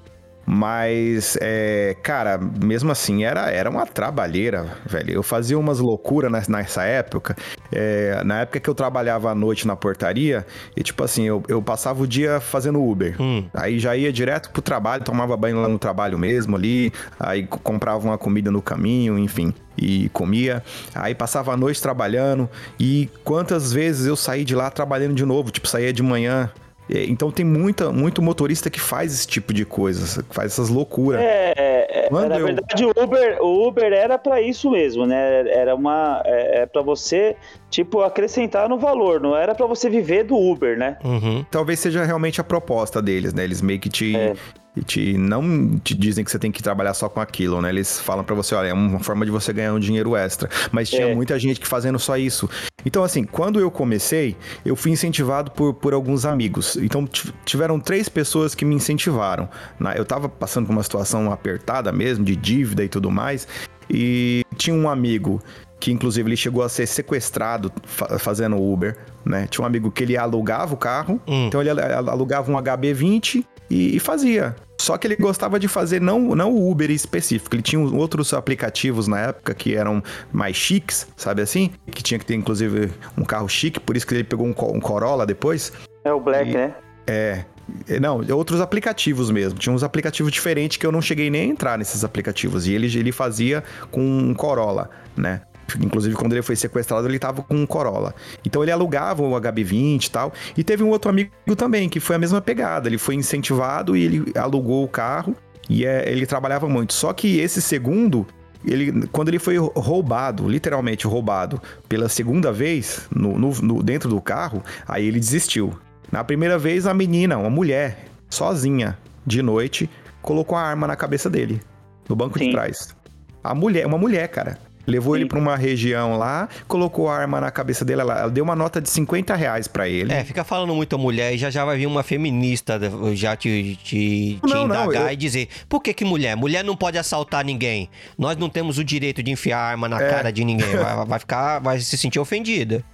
Mas, é, cara, mesmo assim, era, era uma trabalheira, velho. Eu fazia umas loucuras nes- nessa época. É, na época que eu trabalhava à noite na portaria, e tipo assim, eu, eu passava o dia fazendo Uber. Hum. Aí já ia direto pro trabalho, tomava banho lá no trabalho mesmo ali, aí comprava uma comida no caminho, enfim, e comia. Aí passava a noite trabalhando, e quantas vezes eu saí de lá trabalhando de novo, tipo, saía de manhã. É, Então tem muita, muito motorista que faz esse tipo de coisa, que faz essas loucuras. É, é, Quando na eu- verdade o Uber, o Uber era para isso mesmo, né? Era uma é, é para você tipo acrescentar no valor, não era para você viver do Uber, né? Uhum. Talvez seja realmente a proposta deles, né? Eles meio que te, É. te não te dizem que você tem que trabalhar só com aquilo, né? Eles falam pra você, olha, é uma forma de você ganhar um dinheiro extra. Mas tinha É. muita gente que fazendo só isso. Então, assim, quando eu comecei, eu fui incentivado por, por alguns amigos. Então, ti- tiveram três pessoas que me incentivaram. Na- Eu tava passando por uma situação apertada mesmo, de dívida e tudo mais. E tinha um amigo que inclusive ele chegou a ser sequestrado fa fazendo Uber, né? Tinha um amigo que ele alugava o carro, Hum. então ele al- alugava um HB20 e, e fazia. Só que ele gostava de fazer não, não o Uber específico, ele tinha outros aplicativos na época que eram mais chiques, sabe assim? Que tinha que ter inclusive um carro chique, por isso que ele pegou um, um Corolla depois. É o Black, E- né? É. é, Não, outros aplicativos mesmo. Tinha uns aplicativos diferentes que eu não cheguei nem a entrar nesses aplicativos. E ele, ele fazia com um Corolla, né? Inclusive, quando ele foi sequestrado, ele tava com um Corolla. Então ele alugava o HB20 e tal. E teve um outro amigo também, que foi a mesma pegada. Ele foi incentivado e ele alugou o carro. E é, ele trabalhava muito. Só que esse segundo, ele, quando ele foi roubado, literalmente roubado, pela segunda vez no, no- no- dentro do carro, aí ele desistiu. Na primeira vez, a menina, uma mulher, sozinha, de noite, colocou a arma na cabeça dele, no banco de Sim. trás. A mulher, uma mulher, cara. Levou Sim. ele pra uma região lá, colocou a arma na cabeça dele, ela, ela deu uma nota de 50 reais pra ele. É, fica falando muito a mulher e já já vai vir uma feminista já te, te, te Não, não, indagar eu- e dizer por que que mulher? Mulher não pode assaltar ninguém. Nós não temos o direito de enfiar arma na É. cara de ninguém. Vai, vai ficar, vai se sentir ofendida.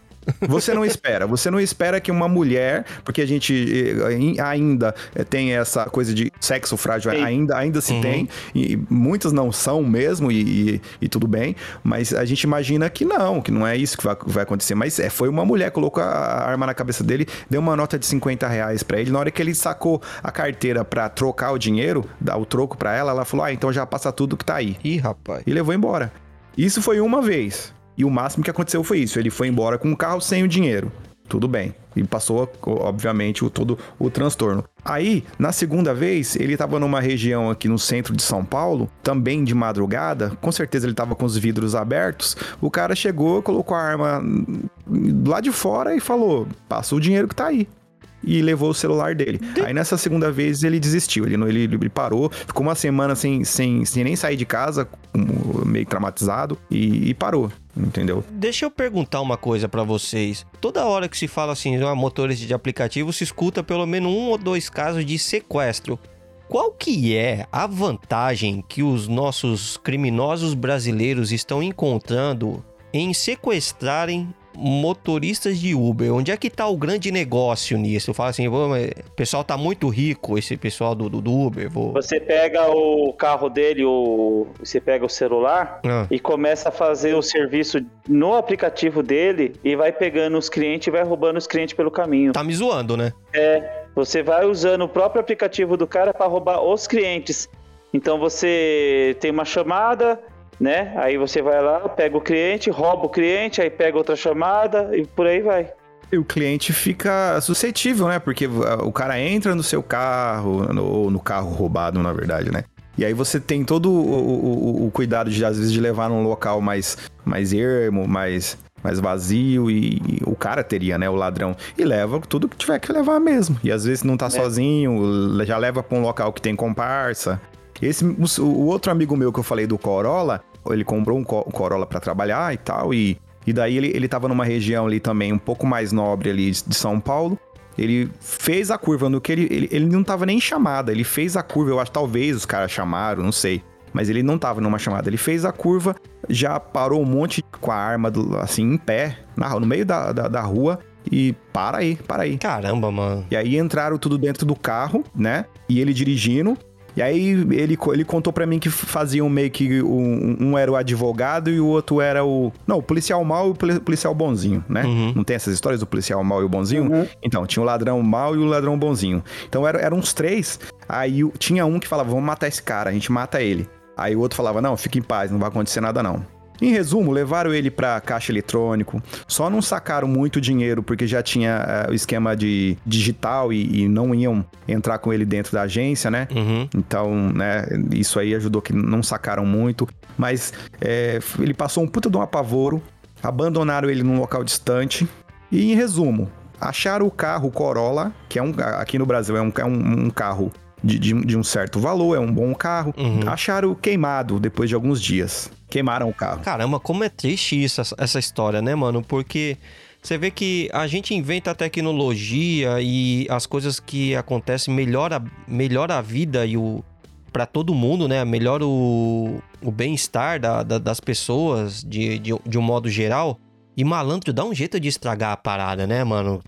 Você não espera, você não espera que uma mulher, porque a gente eh, em- ainda eh, tem essa coisa de sexo frágil, ainda, ainda se Uhum. tem, e muitas não são mesmo, e, e- e tudo bem, mas a gente imagina que não, que não é isso que vai, vai acontecer. Mas é, foi uma mulher, colocou a arma na cabeça dele, deu uma nota de 50 reais pra ele. Na hora que ele sacou a carteira pra trocar o dinheiro, dar o troco pra ela, ela falou: Ah, então já passa tudo que tá aí Ih, rapaz. e levou embora. Isso foi uma vez. E o máximo que aconteceu foi isso. Ele foi embora com o carro sem o dinheiro. Tudo bem. E passou, obviamente, o, todo o transtorno. Aí, na segunda vez, ele estava numa região aqui no centro de São Paulo, também de madrugada. Com certeza ele estava com os vidros abertos. O cara chegou, colocou a arma lá de fora e falou: passa o dinheiro que tá aí e levou o celular dele. Aí nessa segunda vez ele desistiu, ele, ele, ele parou, ficou uma semana sem, sem, sem nem sair de casa, meio traumatizado, e, e parou, entendeu? Deixa eu perguntar uma coisa pra vocês. Toda hora que se fala assim, ah, motorista de aplicativo, se escuta pelo menos um ou dois casos de sequestro. Qual que é a vantagem que os nossos criminosos brasileiros estão encontrando em sequestrarem motoristas de Uber? Onde é que tá o grande negócio nisso? Fala assim, "Pô, mas o pessoal tá muito rico, esse pessoal do, do, Uber. Vou... Você pega o carro dele, o... você pega o celular Ah, e começa a fazer o serviço no aplicativo dele e vai pegando os clientes e vai roubando os clientes pelo caminho. tá me zoando, né? Você vai usando o próprio aplicativo do cara para roubar os clientes. Então você tem uma chamada, né? Aí você vai lá, pega o cliente, rouba o cliente, aí pega outra chamada e por aí vai. E o cliente fica suscetível, né? Porque uh, o cara entra no seu carro, no- ou no carro roubado, na verdade, né? E aí você tem todo o, o- o- cuidado de, às vezes, de levar num local mais, mais ermo, mais, mais vazio, e, e o cara teria, né? O ladrão. E leva tudo que tiver que levar mesmo. E às vezes não tá sozinho, já leva pra um local que tem comparsa. Esse, o, o outro amigo meu que eu falei do Corolla, ele comprou um Co- Corolla pra trabalhar e tal, e, e daí ele, ele tava numa região ali também um pouco mais nobre ali de São Paulo. Ele fez a curva no que ele, ele, ele não tava nem em chamada, ele fez a curva, eu acho talvez os caras chamaram, não sei. Mas ele não tava numa chamada, ele fez a curva, já parou um monte com a arma do- assim em pé, na, no meio da, da, da rua e para aí, para aí. Caramba, mano. E aí entraram tudo dentro do carro, né? E ele dirigindo. E aí ele, ele contou pra mim que faziam meio que um, um era o advogado e o outro era o. Não, o policial mau e o poli- policial bonzinho, né? Uhum. Não tem essas histórias do policial mau e o bonzinho? Então, tinha o ladrão mau e o ladrão bonzinho. Então eram, eram uns três. Aí tinha um que falava: vamos matar esse cara, a gente mata ele. Aí o outro falava: não, fica em paz, não vai acontecer nada não. Em resumo, levaram ele pra caixa eletrônico, só não sacaram muito dinheiro porque já tinha eh, o esquema de digital e, e não iam entrar com ele dentro da agência, né? Uhum. Então, né, isso aí ajudou que não sacaram muito. Mas é, ele passou um puta de um apavoro, abandonaram ele num local distante. E em resumo, acharam o carro Corolla, que é um aqui no Brasil é um, é um, um carro de, de, de um certo valor, é um bom carro. Uhum. Acharam queimado depois de alguns dias. Queimaram o carro. Caramba, como é triste isso, essa- história, né, mano? Porque você vê que a gente inventa a tecnologia e as coisas que acontecem melhora, melhora a vida e o, para todo mundo, né? Melhora o, o bem-estar da, da, das pessoas de, de, de um modo geral. E malandro dá um jeito de estragar a parada, né, mano?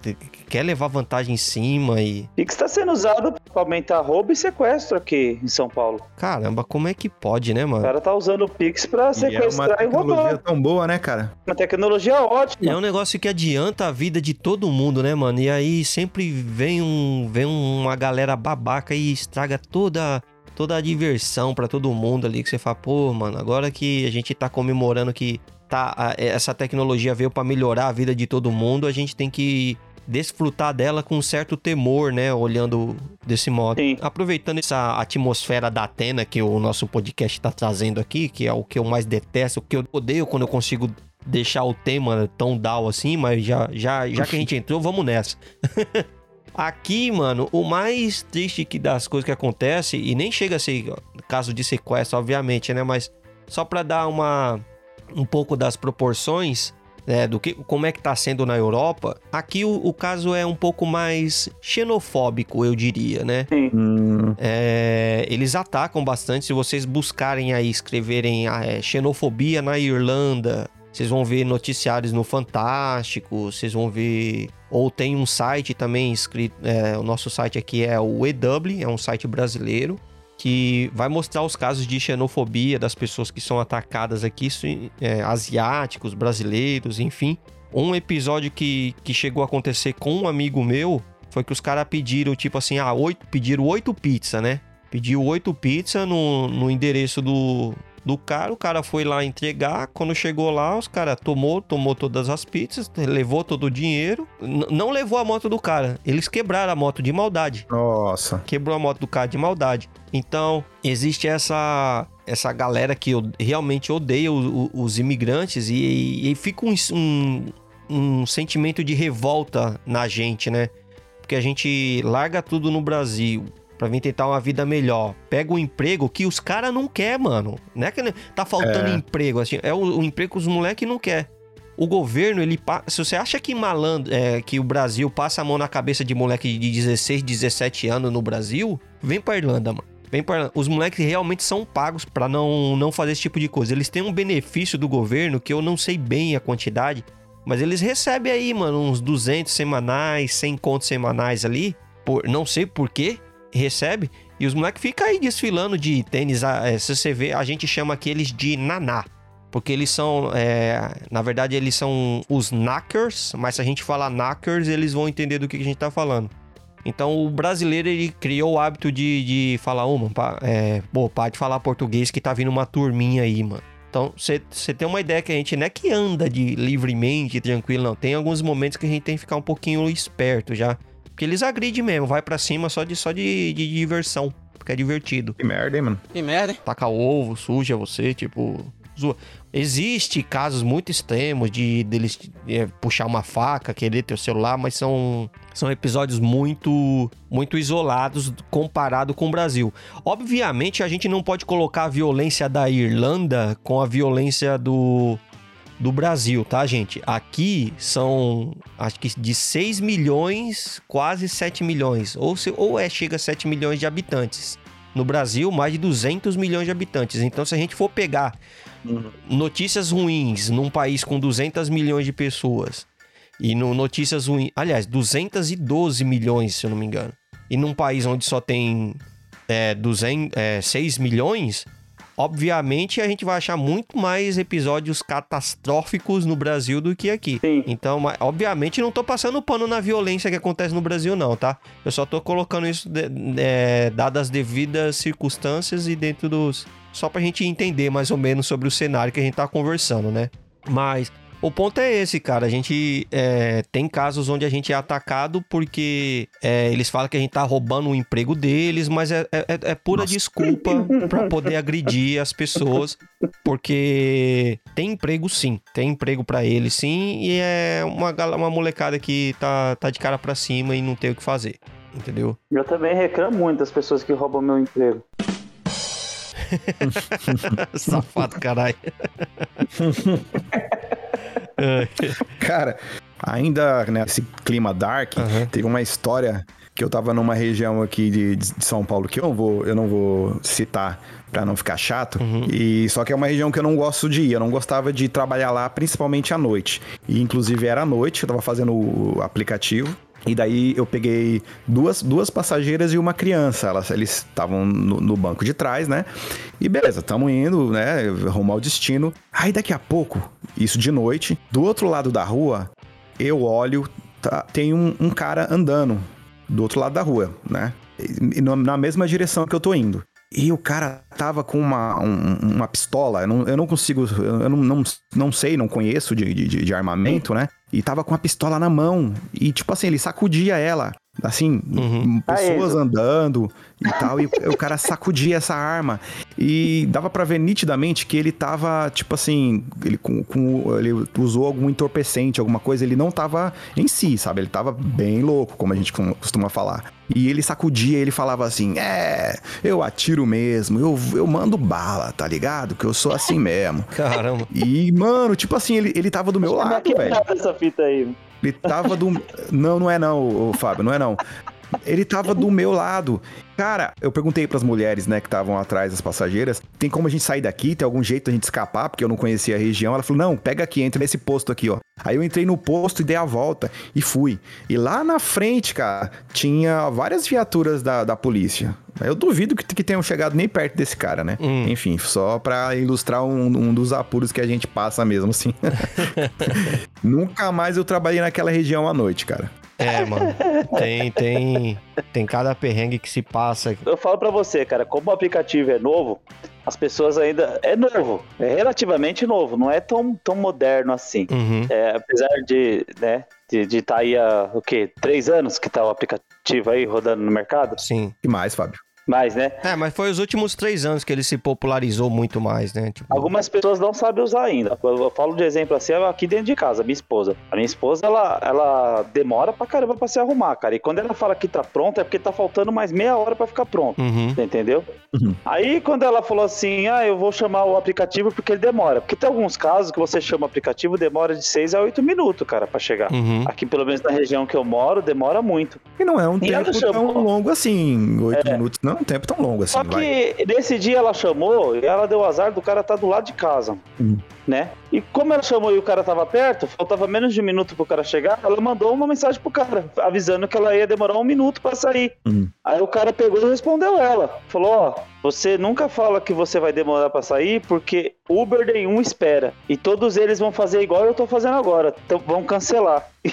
Quer levar vantagem em cima e. Pix está sendo usado para aumentar roubo e sequestro aqui em São Paulo. Caramba, como é que pode, né, O mano? cara tá usando o Pix pra E é uma sequestrar tecnologia tão boa, né, cara? Uma tecnologia ótima. É um negócio que adianta a vida de todo mundo, né, mano? E aí sempre vem um vem uma galera babaca e estraga toda toda a diversão pra todo mundo ali que você fala, pô, mano, agora que a gente tá comemorando que tá a- essa tecnologia veio pra melhorar a vida de todo mundo, a gente tem que desfrutar dela com um certo temor, né, olhando desse modo. Sim. Aproveitando essa atmosfera da Atena que o nosso podcast tá trazendo aqui, que é o que eu mais detesto, o que eu odeio quando eu consigo deixar o tema tão down assim, mas já, já, já que a gente entrou, vamos nessa. <laughs> Aqui, mano, o mais triste que das coisas que acontece, e nem chega a ser caso de sequestro, obviamente, né? Mas só pra dar uma um pouco das proporções, né, do que como é que tá sendo na Europa, aqui o, o caso é um pouco mais xenofóbico, eu diria, né? Sim. Hum, É, eles atacam bastante. Se vocês buscarem aí, escreverem ah, é, xenofobia na Irlanda, vocês vão ver noticiários no Fantástico, vocês vão ver. Ou tem um site também escrito. é, o nosso site aqui é o EW, é um site brasileiro. Que vai mostrar os casos de xenofobia das pessoas que são atacadas aqui, é, asiáticos, brasileiros, enfim. Um episódio que, que chegou a acontecer com um amigo meu foi que os caras pediram, tipo assim, ah, oito, pediram oito pizza, né? Pediu oito pizza no, no endereço do, do cara, o cara foi lá entregar, quando chegou lá, os caras tomou, tomou todas as pizzas, levou todo o dinheiro, não levou a moto do cara, eles quebraram a moto de maldade nossa. quebrou a moto do cara de maldade. Então, existe essa essa galera que eu realmente odeia o- o- os imigrantes e, e fica um, um, um sentimento de revolta na gente, né? Porque a gente larga tudo no Brasil pra vir tentar uma vida melhor. Pega um emprego que os caras não quer, mano. Não é que tá faltando É. emprego, assim. É o, o emprego que os moleques não quer. O governo, ele se você acha que malandro, é, que o Brasil passa a mão na cabeça de moleque de 16, 17 anos no Brasil, vem pra Irlanda, mano. Vem pra Irlanda. Os moleques realmente são pagos pra não, não fazer esse tipo de coisa. Eles têm um benefício do governo que eu não sei bem a quantidade, mas eles recebem aí, mano, uns 200 semanais, 100 contos semanais ali. Por, não sei por quê, recebe. E os moleques ficam aí desfilando de tênis. é, se você vê, a gente chama aqueles de naná. Porque eles são, é, na verdade, eles são os knackers, mas se a gente falar knackers, eles vão entender do que a gente tá falando. Então o brasileiro ele criou o hábito de, de falar, ô, mano, pá, é, pô, para de falar português que tá vindo uma turminha aí, mano. Então você tem uma ideia que a gente não é que anda de livremente, tranquilo, não. Tem alguns momentos que a gente tem que ficar um pouquinho esperto já. Porque eles agridem mesmo, vai pra cima só de, só de, de diversão. Porque é divertido Que merda, hein, mano? Que merda, hein? taca ovo, suja você, tipo. Zoa. Existe casos muito extremos de deles é, puxar uma faca, querer teu celular, mas são, são episódios muito muito isolados comparado com o Brasil. Obviamente a gente não pode colocar a violência da Irlanda com a violência do do Brasil, tá, gente? Aqui são, acho que de 6 milhões, quase 7 milhões. Ou, se, ou é, chega a 7 milhões de habitantes. No Brasil, mais de 200 milhões de habitantes. Então, se a gente for pegar notícias ruins num país com 200 milhões de pessoas e no notícias ruins, aliás, 212 milhões, se eu não me engano, e num país onde só tem é, 200, é, 6 milhões, obviamente a gente vai achar muito mais episódios catastróficos no Brasil do que aqui. Sim. Então, obviamente, não tô passando pano na violência que acontece no Brasil, não, tá? Eu só tô colocando isso, de, é, dadas as devidas circunstâncias e dentro dos. Só pra gente entender mais ou menos sobre o cenário que a gente tá conversando, né? Mas o ponto é esse, cara. A gente é, tem casos onde a gente é atacado porque é, eles falam que a gente tá roubando o emprego deles, mas é, é, é pura desculpa pra poder agredir as pessoas. Porque tem emprego sim, tem emprego pra eles sim, e é uma, uma molecada que tá, tá de cara pra cima e não tem o que fazer. Entendeu? Eu também reclamo muito das pessoas que roubam meu emprego. <laughs> Safado, caralho. <laughs> <laughs> Cara, Ainda nesse clima dark, Aham. teve uma história que eu tava numa região aqui de, de São Paulo que eu não vou, eu não vou citar pra não ficar chato. E só que é uma região que eu não gosto de ir. Eu não gostava de trabalhar lá, principalmente à noite. E inclusive era à noite, eu tava fazendo o aplicativo. E daí eu peguei duas, duas passageiras e uma criança. Elas, eles estavam no, no banco de trás, né? E beleza, tamo indo, né? Rumo ao destino. Aí daqui a pouco, isso de noite, do outro lado da rua, eu olho, tá- tem um, um cara andando do outro lado da rua, né? Na mesma direção que eu tô indo. E o cara tava com uma, um- uma pistola, eu não, eu não consigo, eu não, não, não sei, não conheço de, de, de armamento, né? E tava com a pistola na mão. E tipo assim, ele sacudia ela. Assim, Uhum. pessoas Ah, andando e tal, e <laughs> o cara sacudia essa arma. E dava pra ver nitidamente que ele tava, tipo assim, ele, com, com- ele usou algum entorpecente, alguma coisa, ele não tava em si, sabe? Ele tava bem louco, como a gente costuma falar. E ele sacudia, ele falava assim: É, eu atiro mesmo, eu, eu mando bala, tá ligado? Que eu sou assim mesmo. <laughs> Caramba. E, mano, tipo assim, ele, ele tava do meu lado, velho. essa fita aí. Ele tava do. Não, não é não, Fábio, não é não. Ele tava do meu lado. Cara, eu perguntei pras mulheres, né, que estavam atrás das passageiras, tem como a gente sair daqui? Tem algum jeito a gente escapar? Porque eu não conhecia a região. Ela falou, não, pega aqui, entra nesse posto aqui, ó. Aí eu entrei no posto e dei a volta e fui. E lá na frente, cara, tinha várias viaturas da, da polícia. Eu duvido que, que tenham chegado nem perto desse cara, né? Hum. Enfim, só pra ilustrar um, um dos apuros que a gente passa mesmo, assim. <laughs> Nunca mais eu trabalhei naquela região à noite, cara. É, mano. Tem, tem, tem cada perrengue que se passa. Eu falo pra você, cara, como o aplicativo é novo, as pessoas ainda. É novo, é relativamente novo, não é tão, tão moderno assim. Uhum. É, apesar de, né, de estar aí há, o quê? Três anos que tá o aplicativo aí rodando no mercado? Sim. E mais, Fábio? Mais, né? É, mas foi os últimos três anos que ele se popularizou muito mais, né? Tipo, Algumas pessoas não sabem usar ainda. Eu falo de exemplo assim, aqui dentro de casa, minha esposa. A minha esposa, ela, ela demora pra caramba pra se arrumar, cara. E quando ela fala que tá pronta, é porque tá faltando mais meia hora pra ficar pronto. Uhum. Entendeu? Uhum. Aí quando ela falou assim, ah, eu vou chamar o aplicativo porque ele demora. Porque tem alguns casos que você chama o aplicativo, demora de 6 a 8 minutos, cara, pra chegar. Uhum. Aqui, pelo menos na região que eu moro, demora muito. E não é um E tempo tão longo assim, oito É. minutos. Não é um tempo tão longo assim, Só vai. que nesse dia ela chamou e ela deu azar do cara tá do lado de casa. Hum. Né? E como ela chamou e o cara tava perto, faltava menos de um minuto pro cara chegar, ela mandou uma mensagem pro cara, avisando que ela ia demorar um minuto pra sair. Hum. Aí o cara pegou e respondeu ela. Falou, ó, você nunca fala que você vai demorar pra sair porque Uber nenhum espera. E todos eles vão fazer igual eu tô fazendo agora. Então vão cancelar. <laughs> e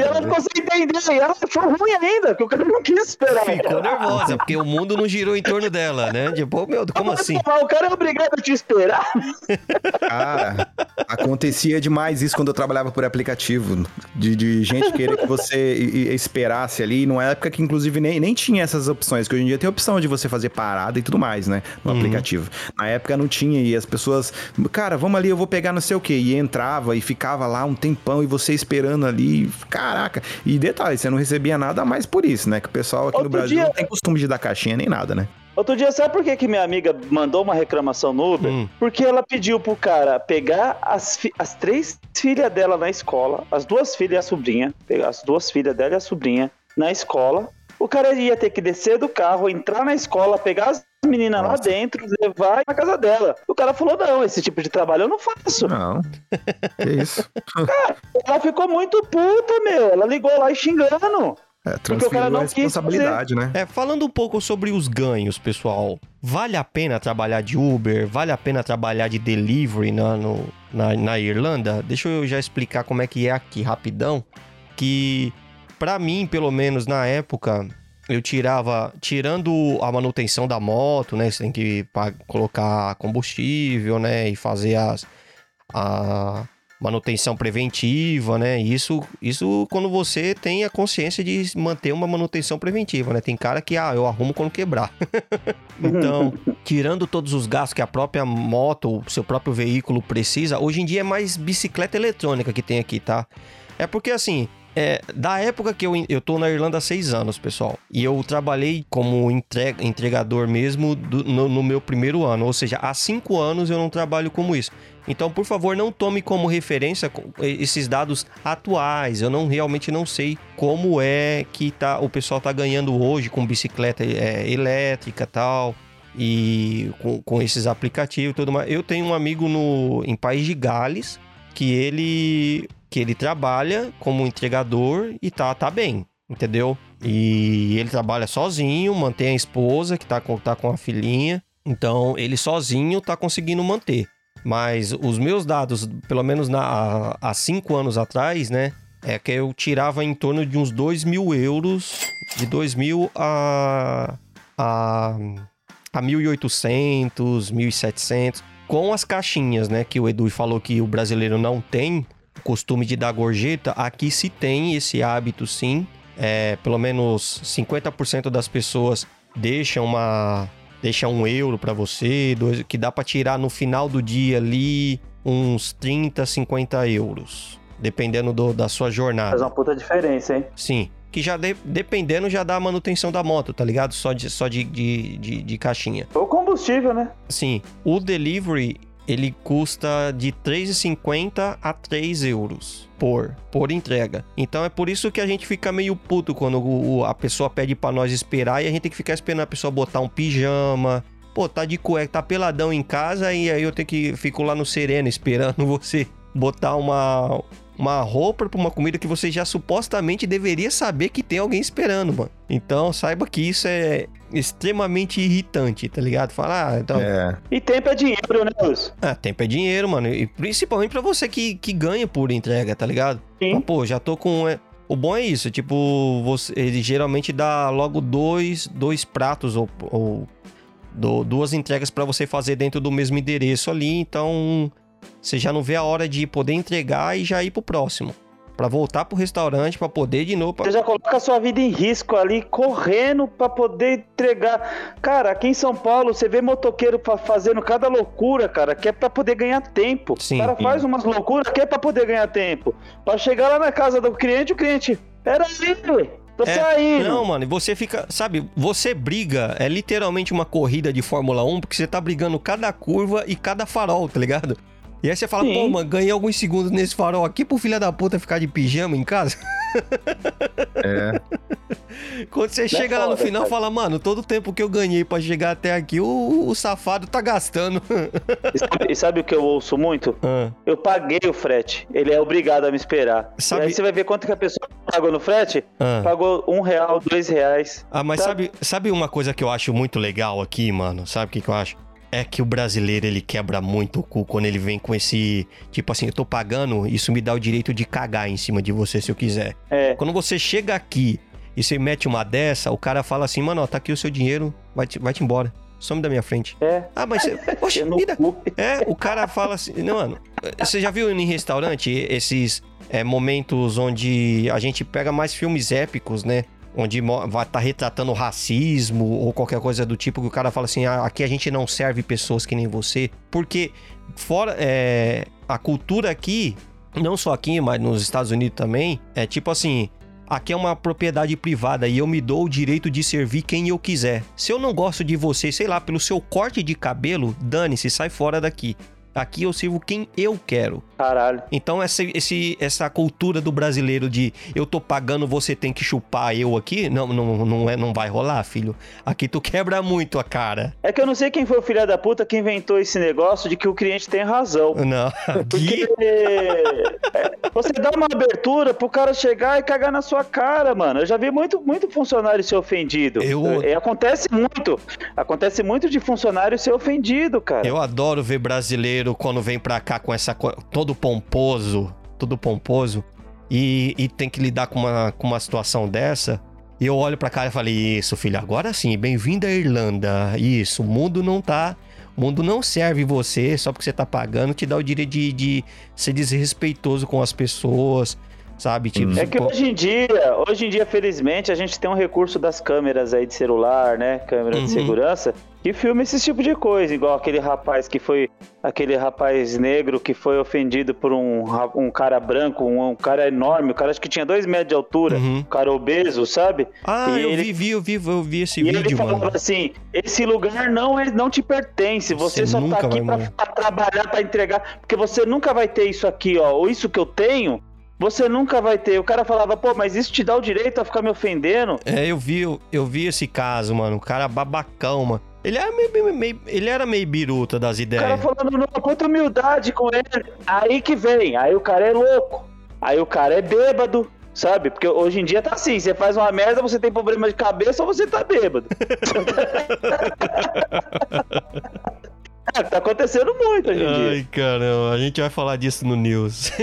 ela ficou sem entender. E ela achou ruim ainda, porque o cara não quis esperar. Ficou nervosa, porque o mundo não girou em torno dela, né? Tipo, meu, como assim? Mas o cara é obrigado a te esperar. Cara, acontecia demais isso quando eu trabalhava por aplicativo. De, de gente querer que você esperasse ali. Numa época que, inclusive, nem, nem tinha essas opções. Que hoje em dia tem a opção de você fazer parada e tudo mais, né? No Uhum. aplicativo. Na época não tinha. E as pessoas, cara, vamos ali, eu vou pegar não sei o quê. E entrava e ficava lá um tempão e você esperando ali. Caraca. E detalhe, você não recebia nada mais por isso, né? Que o pessoal aqui no Outro Brasil dia- não tem costume de dar caixinha nem nada, né? Outro dia, sabe por que, que minha amiga mandou uma reclamação no Uber? Hum. Porque ela pediu pro cara pegar as, as três filhas dela na escola, as duas filhas e a sobrinha, pegar as duas filhas dela e a sobrinha na escola. O cara ia ter que descer do carro, entrar na escola, pegar as meninas lá dentro, levar na casa dela. O cara falou: não, esse tipo de trabalho eu não faço. Não. que isso. Ela ficou muito puta, meu. Ela ligou lá e xingando. É, o cara não a quis responsabilidade, né? É, falando um pouco sobre os ganhos, pessoal. Vale a pena trabalhar de Uber? Vale a pena trabalhar de delivery na, no- na, na Irlanda? Deixa eu já explicar como é que é aqui, rapidão. Que, pra mim, pelo menos na época, eu tirava... Tirando a manutenção da moto, né? Você tem que colocar combustível, né? E fazer as... A manutenção preventiva, né? Isso, isso quando você tem a consciência de manter uma manutenção preventiva, né? Tem cara que, ah, eu arrumo quando quebrar. <laughs> então, tirando todos os gastos que a própria moto, o seu próprio veículo precisa, hoje em dia é mais bicicleta eletrônica que tem aqui, tá? É porque assim, é, da época que eu, eu tô na Irlanda há seis anos, pessoal, e eu trabalhei como entrega, entregador mesmo do, no, no meu primeiro ano, ou seja, há cinco anos eu não trabalho como isso. Então, por favor, não tome como referência esses dados atuais. Eu não realmente não sei como é que tá, o pessoal tá ganhando hoje com bicicleta é, elétrica tal e com, com esses aplicativos tudo mais. Eu tenho um amigo no em País de Gales que ele que ele trabalha como entregador e tá tá bem, entendeu? E ele trabalha sozinho, mantém a esposa que tá com tá com a filhinha. Então, ele sozinho tá conseguindo manter. Mas os meus dados, pelo menos na, há cinco anos atrás, né? É que eu tirava em torno de uns 2 mil euros, de 2 mil a, a a 1.800, 1.700, com as caixinhas, né? Que o Edu falou que o brasileiro não tem costume de dar gorjeta. Aqui se tem esse hábito, sim. É, pelo menos 50% das pessoas deixam uma deixa um euro para você, dois, que dá para tirar no final do dia ali uns 30, 50 euros, dependendo do, da sua jornada. Faz uma puta diferença, hein? Sim que já de, dependendo já dá a manutenção da moto, tá ligado? Só de, só de, de, de, de caixinha. O combustível, né? Sim. O delivery, ele custa de 3,50 a 3 euros por, por entrega. Então é por isso que a gente fica meio puto quando o, a pessoa pede para nós esperar e a gente tem que ficar esperando a pessoa botar um pijama. Pô, tá de cueca, tá peladão em casa e aí eu tenho que fico lá no sereno esperando <laughs> você botar uma uma roupa para uma comida que você já supostamente deveria saber que tem alguém esperando, mano. Então, saiba que isso é extremamente irritante, tá ligado? Falar, ah, então. É. E tempo é dinheiro, né, Lúcio? Ah, tempo é dinheiro, mano. E principalmente para você que, que ganha por entrega, tá ligado? Sim. Mas, pô, já tô com. É... O bom é isso, tipo, você, ele geralmente dá logo dois, dois pratos ou, ou do, duas entregas para você fazer dentro do mesmo endereço ali, então você já não vê a hora de poder entregar e já ir pro próximo. Para voltar pro restaurante, para poder de novo. Pra... Você já coloca a sua vida em risco ali, correndo para poder entregar. Cara, aqui em São Paulo, você vê motoqueiro fazendo cada loucura, cara, que é para poder ganhar tempo. Sim, o cara sim. faz umas loucuras que é para poder ganhar tempo. Para chegar lá na casa do cliente, o cliente. Era ele, Tô é, saindo. Não, mano, e você fica. Sabe, você briga, é literalmente uma corrida de Fórmula 1, porque você tá brigando cada curva e cada farol, tá ligado? E aí você fala, Sim. pô, mano, ganhei alguns segundos nesse farol aqui pro filho da puta ficar de pijama em casa. <laughs> É. Quando você chega lá no final, fala, mano, todo o tempo que eu ganhei para chegar até aqui, o, o, safado tá gastando. E sabe, e sabe, o que eu ouço muito? <laughs> Ah. Eu paguei o frete. Ele é obrigado a me esperar. Sabe... E aí você vai ver quanto que a pessoa pagou no frete? Ah. Pagou um real, dois reais. Ah, mas sabe, sabe uma coisa que eu acho muito legal aqui, mano? Sabe o que, que eu acho? É que o brasileiro ele quebra muito o cu quando ele vem com esse. Tipo assim, eu tô pagando, isso me dá o direito de cagar em cima de você se eu quiser. É. Quando você chega aqui e você mete uma dessa, o cara fala assim, mano, ó, tá aqui o seu dinheiro, vai-te vai -te embora. Some da minha frente. É. Ah, mas você. <laughs> Poxa, vida. É, o cara fala assim. Não, mano. Você já viu em restaurante esses é, momentos onde a gente pega mais filmes épicos, né? Onde vai estar tá retratando racismo ou qualquer coisa do tipo, que o cara fala assim: ah, aqui a gente não serve pessoas que nem você. Porque fora é, a cultura aqui, não só aqui, mas nos Estados Unidos também, é tipo assim. Aqui é uma propriedade privada e eu me dou o direito de servir quem eu quiser. Se eu não gosto de você, sei lá, pelo seu corte de cabelo, dane-se, sai fora daqui. Aqui eu sirvo quem eu quero. Caralho. Então essa, esse, essa cultura do brasileiro de eu tô pagando, você tem que chupar eu aqui, não, não, não, é, não vai rolar, filho. Aqui tu quebra muito a cara. É que eu não sei quem foi o filho da puta que inventou esse negócio de que o cliente tem razão. Não. <laughs> <laughs> Porque <laughs> você dá uma abertura pro cara chegar e cagar na sua cara, mano. Eu já vi muito, muito funcionário ser ofendido. Eu... É, acontece muito. Acontece muito de funcionário ser ofendido, cara. Eu adoro ver brasileiro brasileiro, quando vem pra cá com essa. todo pomposo, todo pomposo, e, e tem que lidar com uma, com uma situação dessa. E eu olho pra cara e falei: Isso, filho, agora sim, bem-vindo à Irlanda. Isso, o mundo não tá. O mundo não serve você só porque você tá pagando, te dá o direito de, de ser desrespeitoso com as pessoas, sabe? Tipo, é que hoje em dia, hoje em dia, felizmente, a gente tem um recurso das câmeras aí de celular, né? Câmera uhum. de segurança que filme esse tipo de coisa, igual aquele rapaz que foi. Aquele rapaz negro que foi ofendido por um, um cara branco, um, um cara enorme, o cara acho que tinha dois metros de altura, Uhum. um cara obeso, sabe? Ah, E eu ele- vi, vi, eu vi, eu vi esse E ele vídeo, falava mano. assim: esse lugar não, é, não te pertence, você, Você só tá aqui pra, pra trabalhar, pra entregar, porque você nunca vai ter isso aqui, ó, ou isso que eu tenho, você nunca vai ter. O cara falava, pô, mas isso te dá o direito a ficar me ofendendo. É, eu vi, eu, eu vi esse caso, mano. O cara babacão, mano. Ele era meio, meio- meio- ele era meio biruta das O ideias. cara falando, não, quanta humildade com ele. Aí que vem, aí o cara é louco, aí o cara é bêbado. Sabe? Porque hoje em dia tá assim, você faz uma merda, você tem problema de cabeça ou você tá bêbado. <laughs> É, tá acontecendo muito hoje em dia. Ai, caramba, a gente vai falar disso no News. <laughs>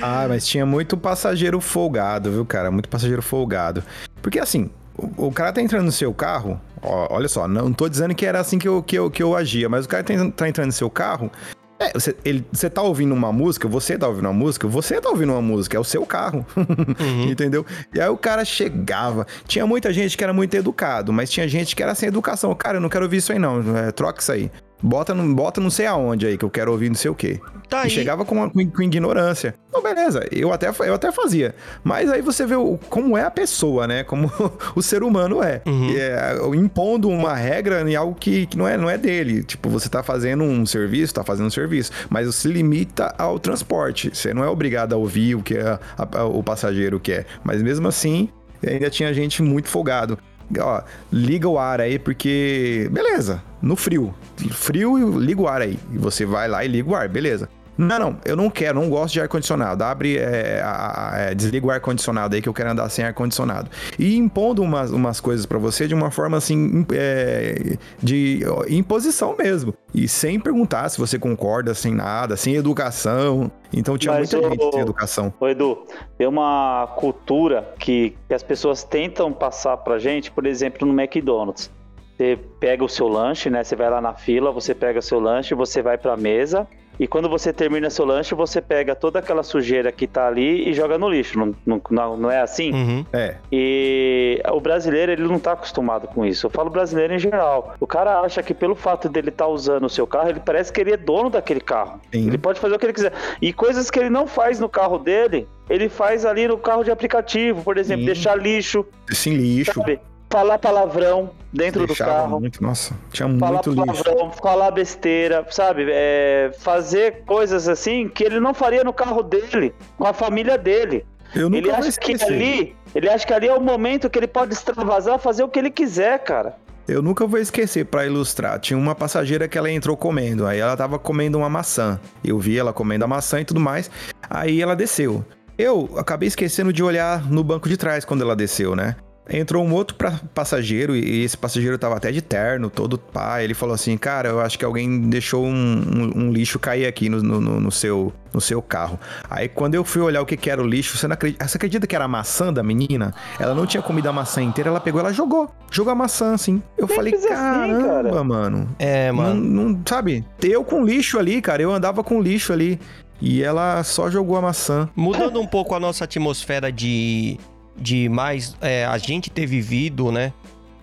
Ah, mas tinha muito passageiro folgado, viu, cara? Muito passageiro folgado. Porque assim, o, o cara tá entrando no seu carro, ó, olha só, não tô dizendo que era assim que eu, que eu, que eu agia, mas o cara tá, tá entrando no seu carro. É, você, ele, você tá ouvindo uma música, você tá ouvindo uma música, você tá ouvindo uma música, é o seu carro. <laughs> Entendeu? E aí o cara chegava. Tinha muita gente que era muito educado, mas tinha gente que era sem educação. Cara, eu não quero ouvir isso aí, não. É, troca isso aí. Bota, no- bota não sei aonde aí, que eu quero ouvir não sei o quê. Tá E aí. chegava com, com, com ignorância. Não, beleza, eu até, eu até fazia. Mas aí você vê o, como é a pessoa, né? Como <laughs> o ser humano é. Uhum. É, Impondo uma regra em algo que, que não, é, não é dele. Tipo, você tá fazendo um serviço, tá fazendo um serviço. Mas você limita ao transporte. Você não é obrigado a ouvir o que a- a- o passageiro quer. Mas mesmo assim, ainda tinha gente muito folgado. Ó, liga o ar aí, porque. Beleza, no frio. Frio, liga o ar aí. E você vai lá e liga o ar, beleza. Não, não, eu não quero, não gosto de ar-condicionado. Abre, é, a- a- é, desliga o ar-condicionado aí que eu quero andar sem ar-condicionado. E impondo umas, umas coisas pra você de uma forma assim, im- é, de imposição mesmo. E sem perguntar se você concorda, sem nada, sem educação. Então tinha Mas muita o- gente sem educação. Ô Edu, tem uma cultura que, que as pessoas tentam passar pra gente, por exemplo, no McDonald's. Você pega o seu lanche, né? Você vai lá na fila, você pega o seu lanche, você vai pra mesa. E quando você termina seu lanche, você pega toda aquela sujeira que tá ali e joga no lixo. Não, não, não- é assim? Uhum. É, E o brasileiro, ele não tá acostumado com isso. Eu falo brasileiro em geral. O cara acha que pelo fato dele estar usando o seu carro, ele parece que ele é dono daquele carro. Sim. Ele pode fazer o que ele quiser. E coisas que ele não faz no carro dele, ele faz ali no carro de aplicativo. Por exemplo, Sim. deixar lixo, sem lixo. sabe? Falar palavrão dentro deixava do carro. Muito, nossa, tinha Falar muito lixo. palavrão, falar besteira, sabe? É, fazer coisas assim que ele não faria no carro dele, com a família dele. Eu nunca Ele vou acha que esquecer. ali, ele acha que ali é o momento que ele pode extravasar, fazer o que ele quiser, cara. Eu nunca vou esquecer, pra ilustrar. Tinha uma passageira que ela entrou comendo. Aí ela tava comendo uma maçã. Eu vi ela comendo a maçã e tudo mais. Aí ela desceu. Eu acabei esquecendo de olhar no banco de trás quando ela desceu, né? Entrou um outro pra- passageiro e esse passageiro tava até de terno, todo pá. Ele falou assim: Cara, eu acho que alguém deixou um, um- um lixo cair aqui no, no- no- seu, no seu carro. Aí quando eu fui olhar o que, que era o lixo, você, não acredita, você acredita que era a maçã da menina? Ela não tinha comido a maçã inteira, ela pegou, ela jogou. Jogou a maçã assim. Eu falei: Simples assim, Caramba, cara." mano. É, mano. Não, não- sabe? Eu com lixo ali, cara. Eu andava com lixo ali. E ela só jogou a maçã. Mudando um pouco a nossa atmosfera de, de mais é, a gente ter vivido, né?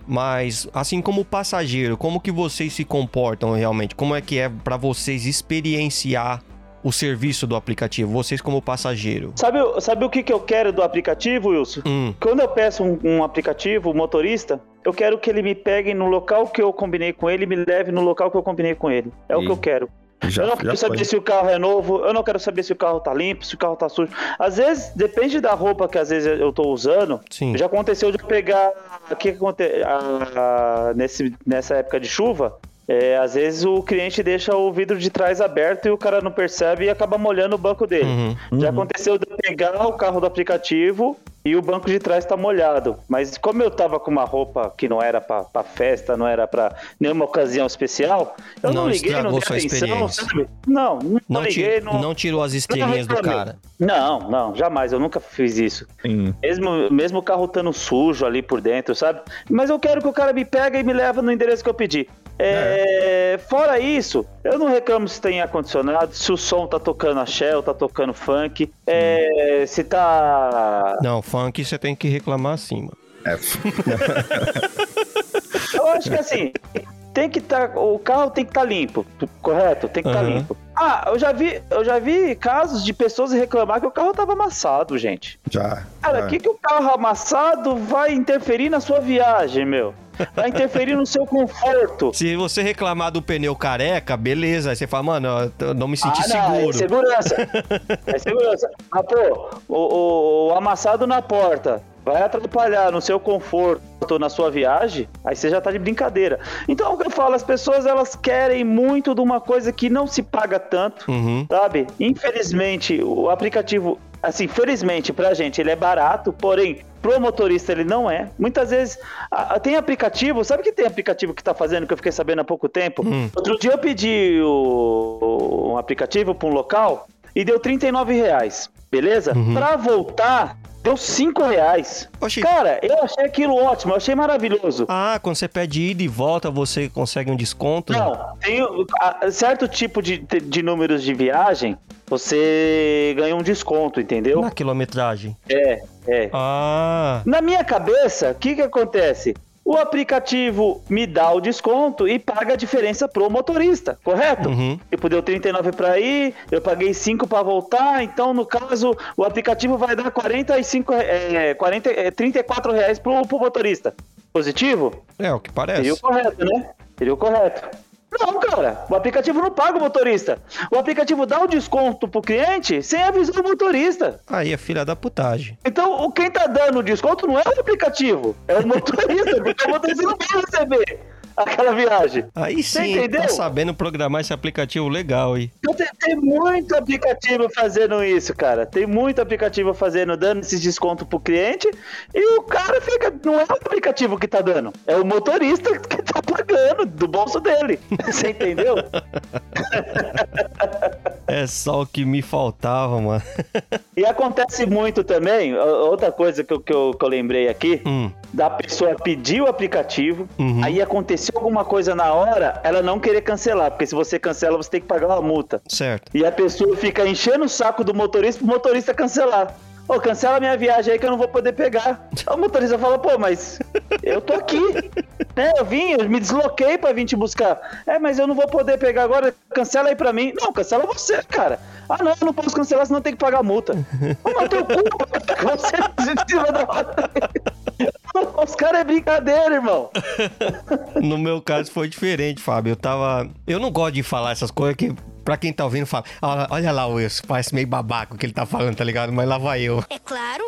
Mas assim como passageiro, como que vocês se comportam realmente? Como é que é pra vocês experienciar o serviço do aplicativo? Vocês como passageiro? Sabe, o- sabe o que, que eu quero do aplicativo, Wilson? Hum, Quando eu peço um, um aplicativo, um motorista, eu quero que ele me pegue no local que eu combinei com ele e me leve no local que eu combinei com ele. É o E- que eu quero. Já, eu não quero saber foi. se o carro é novo, eu não quero saber se o carro tá limpo, se o carro tá sujo. Às vezes, depende da roupa que às vezes eu tô usando. sim. Já aconteceu de eu pegar. O que que aconte... a- nesse, nessa época de chuva? é, às vezes o cliente deixa o vidro de trás aberto e o cara não percebe e acaba molhando o banco dele. Uhum. Já aconteceu de eu pegar o carro do aplicativo e o banco de trás tá molhado. Mas como eu tava com uma roupa que não era pra, pra festa, não era pra nenhuma ocasião especial, eu não, Não liguei, não dei sua atenção, experiência. sabe? Não, não, Não, liguei, não... não tirou as estrelinhas do cara. Não, não, jamais, eu nunca fiz isso. Sim. Mesmo, mesmo o carro estando sujo ali por dentro, sabe? Mas eu quero que o cara me pegue e me leve no endereço que eu pedi. É, Fora isso, eu não reclamo se tem ar-condicionado, se o som tá tocando a Shell, tá tocando funk, é, se tá. Não, funk você tem que reclamar sim, mano. É. <laughs> Eu acho que assim, tem que estar. o carro tem que estar limpo, correto? Tem que estar Aham. limpo. Ah, eu já vi, eu já vi casos de pessoas reclamar que o carro tava amassado, gente. Já. Cara, já. o que, que o carro amassado vai interferir na sua viagem, meu? Vai interferir no seu conforto. Se você reclamar do pneu careca, beleza. Aí você fala, mano, eu não me senti ah, não, seguro. É segurança. É segurança. Mas, pô, o, o- o amassado na porta vai atrapalhar no seu conforto, na sua viagem, aí você já tá de brincadeira. Então, o que eu falo, as pessoas elas querem muito de uma coisa que não se paga tanto, Uhum. sabe? Infelizmente, o aplicativo, assim, felizmente pra gente ele é barato, porém pro motorista ele não é. Muitas vezes a- a- tem aplicativo, sabe que tem aplicativo que tá fazendo que eu fiquei sabendo há pouco tempo? Hum. Outro dia eu pedi o, o- um aplicativo pra um local e deu 39 reais, beleza? Uhum. Pra voltar deu 5 reais. Oxi. Cara, eu achei aquilo ótimo, eu achei maravilhoso. Ah, quando você pede ida e volta, você consegue um desconto? Não, tem a- certo tipo de, de números de viagem, você ganha um desconto, entendeu? Na quilometragem. É, é. Ah, Na minha cabeça, o que que acontece? O aplicativo me dá o desconto e paga a diferença pro motorista, correto? Uhum. Tipo, deu 39 para ir, eu paguei 5 para voltar, então no caso o aplicativo vai dar 45, é, 40, é, 34 reais pro, pro motorista. Positivo? é o que Seria parece. o correto, né? Seria o correto. Não, cara, o aplicativo não paga o motorista. O aplicativo dá o desconto pro cliente sem avisar o motorista. Aí é filha da putagem. Então, quem tá dando o desconto não é o aplicativo, é o motorista, porque o motorista não vai receber aquela viagem. Aí sim, tá sabendo programar esse aplicativo legal aí. Tem, tem muito aplicativo fazendo isso, cara. Tem muito aplicativo fazendo, dando esses descontos pro cliente e o cara fica. Não é o aplicativo que tá dando, é o motorista que tá pagando do bolso dele. Você entendeu? <laughs> É só o que me faltava, mano. <laughs> E acontece muito também, outra coisa que eu, que eu, que eu lembrei aqui, Hum, da pessoa pedir o aplicativo, Uhum. aí aconteceu alguma coisa na hora, ela não querer cancelar, porque se você cancela, você tem que pagar uma multa. certo. E a pessoa fica enchendo o saco do motorista pro motorista cancelar. Ô, cancela minha viagem aí que eu não vou poder pegar. O motorista fala, pô, mas eu tô aqui. Né, eu vim, eu me desloquei pra vir te buscar. É, mas eu não vou poder pegar agora, cancela aí pra mim. Não, cancela você, cara. Ah, não, eu não posso cancelar, senão tem que pagar a multa. Mas teu cu, <laughs> você da. <laughs> Os caras é brincadeira, irmão. <laughs> No meu caso foi diferente, Fábio. Eu tava. Eu não gosto de falar essas coisas que. Pra quem tá ouvindo, fala, "Ah, olha lá o Wilson, parece meio babaca o que ele tá falando, tá ligado? Mas lá vai eu. É claro.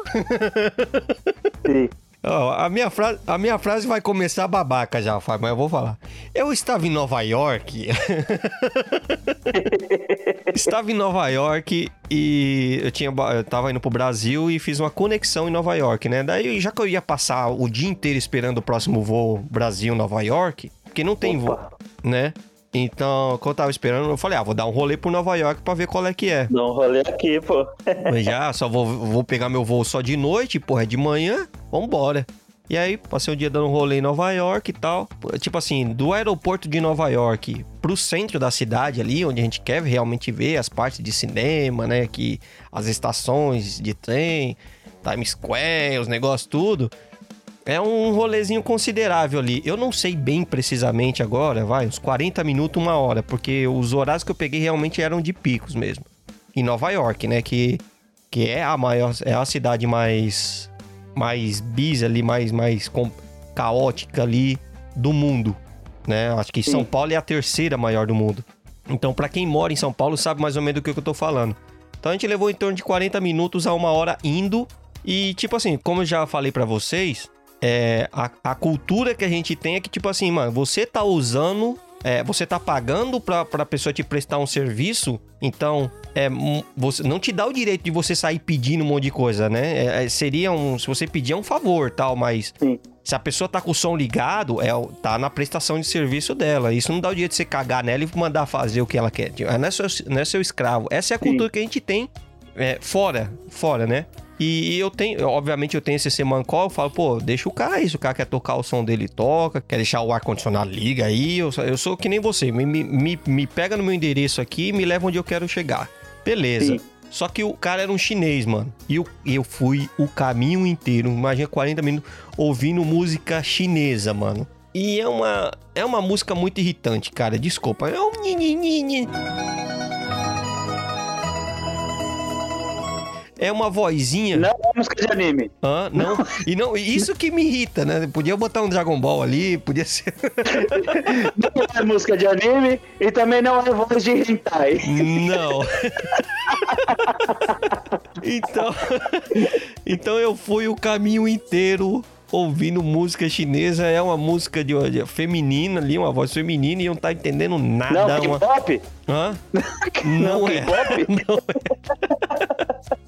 <laughs> Sim. Ó, a, minha frase, a minha frase vai começar babaca já, Fábio, mas eu vou falar. Eu estava em Nova York. <laughs> estava em Nova York e eu tinha eu tava indo pro Brasil e fiz uma conexão em Nova York, né? Daí, já que eu ia passar o dia inteiro esperando o próximo voo Brasil-Nova York, porque não tem voo, Opa. né? Então, quando eu tava esperando, eu falei, ah, vou dar um rolê por Nova York pra ver qual é que é. Dá um rolê aqui, pô. Mas já, só vou, vou pegar meu voo só de noite, porra, é de manhã, vambora. E aí, passei o dia dando um rolê em Nova York e tal. Tipo assim, do aeroporto de Nova York pro centro da cidade ali, onde a gente quer realmente ver as partes de cinema, né? Que as estações de trem, Times Square, os negócios tudo. É um rolezinho considerável ali. Eu não sei bem precisamente agora, vai, uns 40 minutos, uma hora, porque os horários que eu peguei realmente eram de picos mesmo. Em Nova York, né? Que, que é a maior, é a cidade mais mais busy ali, mais, mais caótica ali do mundo, né? Acho que São. Paulo é a terceira maior do mundo. Então, pra quem mora em São Paulo, sabe mais ou menos do que eu tô falando. Então, a gente levou em torno de 40 minutos a uma hora indo. E, tipo assim, como eu já falei pra vocês, é, a, a cultura que a gente tem é que, tipo assim, mano, você tá usando, é, você tá pagando pra, pra pessoa te prestar um serviço, então, é, hum, você não te dá o direito de você sair pedindo um monte de coisa, né? É, é, seria um. Se você pedir é um favor tal, mas. Sim. Se a pessoa tá com o som ligado, é, tá na prestação de serviço dela. Isso não dá o direito de você cagar nela e mandar fazer o que ela quer. Tipo, Não é seu, não é seu escravo. Essa é a Sim. cultura que a gente tem é, fora, fora, né? E eu tenho, obviamente, eu tenho esse semancol, eu falo, pô, deixa o cara aí. Se o cara quer tocar o som dele, toca. Quer deixar o ar-condicionado, liga aí. Eu, sou- eu sou que nem você. Me, me, me, me pega no meu endereço aqui e me leva onde eu quero chegar. Beleza. Sim. Só que o cara era um chinês, mano. E eu, eu fui o caminho inteiro, imagina 40 minutos, ouvindo música chinesa, mano. E é uma, é uma música muito irritante, cara. Desculpa. É um É uma vozinha. Não é música de anime. Hã? Não. E não, isso que me irrita, né? Podia botar um Dragon Ball ali, podia ser. <laughs> Não é música de anime e também não é voz de hentai. Não. <laughs> então, <laughs> então eu fui o caminho inteiro ouvindo música chinesa. É uma música de, de feminina ali, uma voz feminina e não tá entendendo nada. Não, uma... K-pop? Hã? Não, Não é. K-pop? Não é.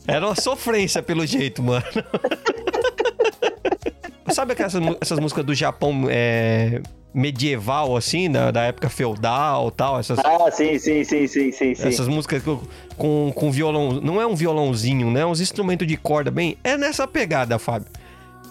Era uma sofrência, pelo jeito, mano. Sabe aquelas essas músicas do Japão é, medieval, assim, da, da época feudal tal? Essas, Ah, sim, sim, sim, sim, sim, sim. essas músicas com, com, violão. Não é um violãozinho, né? Uns instrumentos de corda bem. É nessa pegada, Fábio.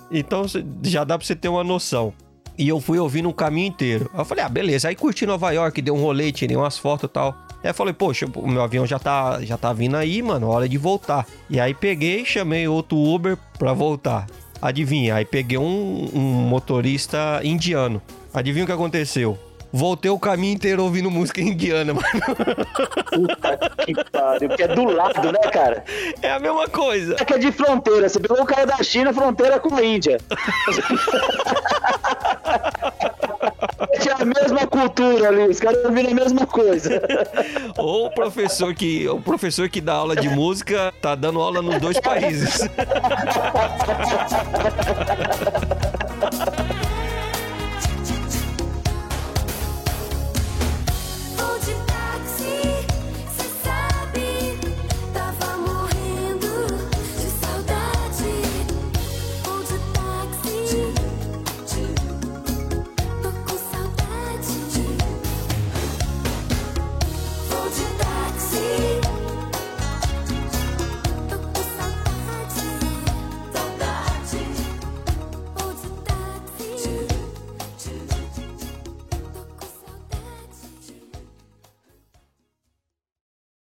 Então já dá pra você ter uma noção. E eu fui ouvindo o caminho inteiro. Eu falei, ah, beleza. Aí curti Nova York, dei um rolê, tirei umas fotos e tal. Aí eu falei, poxa, o meu avião já tá, já tá vindo aí, mano, hora de voltar. E aí peguei, chamei outro Uber pra voltar. Adivinha, aí peguei um, um motorista indiano. Adivinha o que aconteceu? Voltei o caminho inteiro ouvindo música indiana, <laughs> mano. Puta que pariu. Que é do lado, né, cara? É a mesma coisa. É que é de fronteira. Você pegou o cara da China, fronteira com a Índia. <laughs> Tinha a mesma cultura ali, os caras ouviram a mesma coisa. Ou o professor que, o professor que dá aula de música tá dando aula nos dois países. <laughs>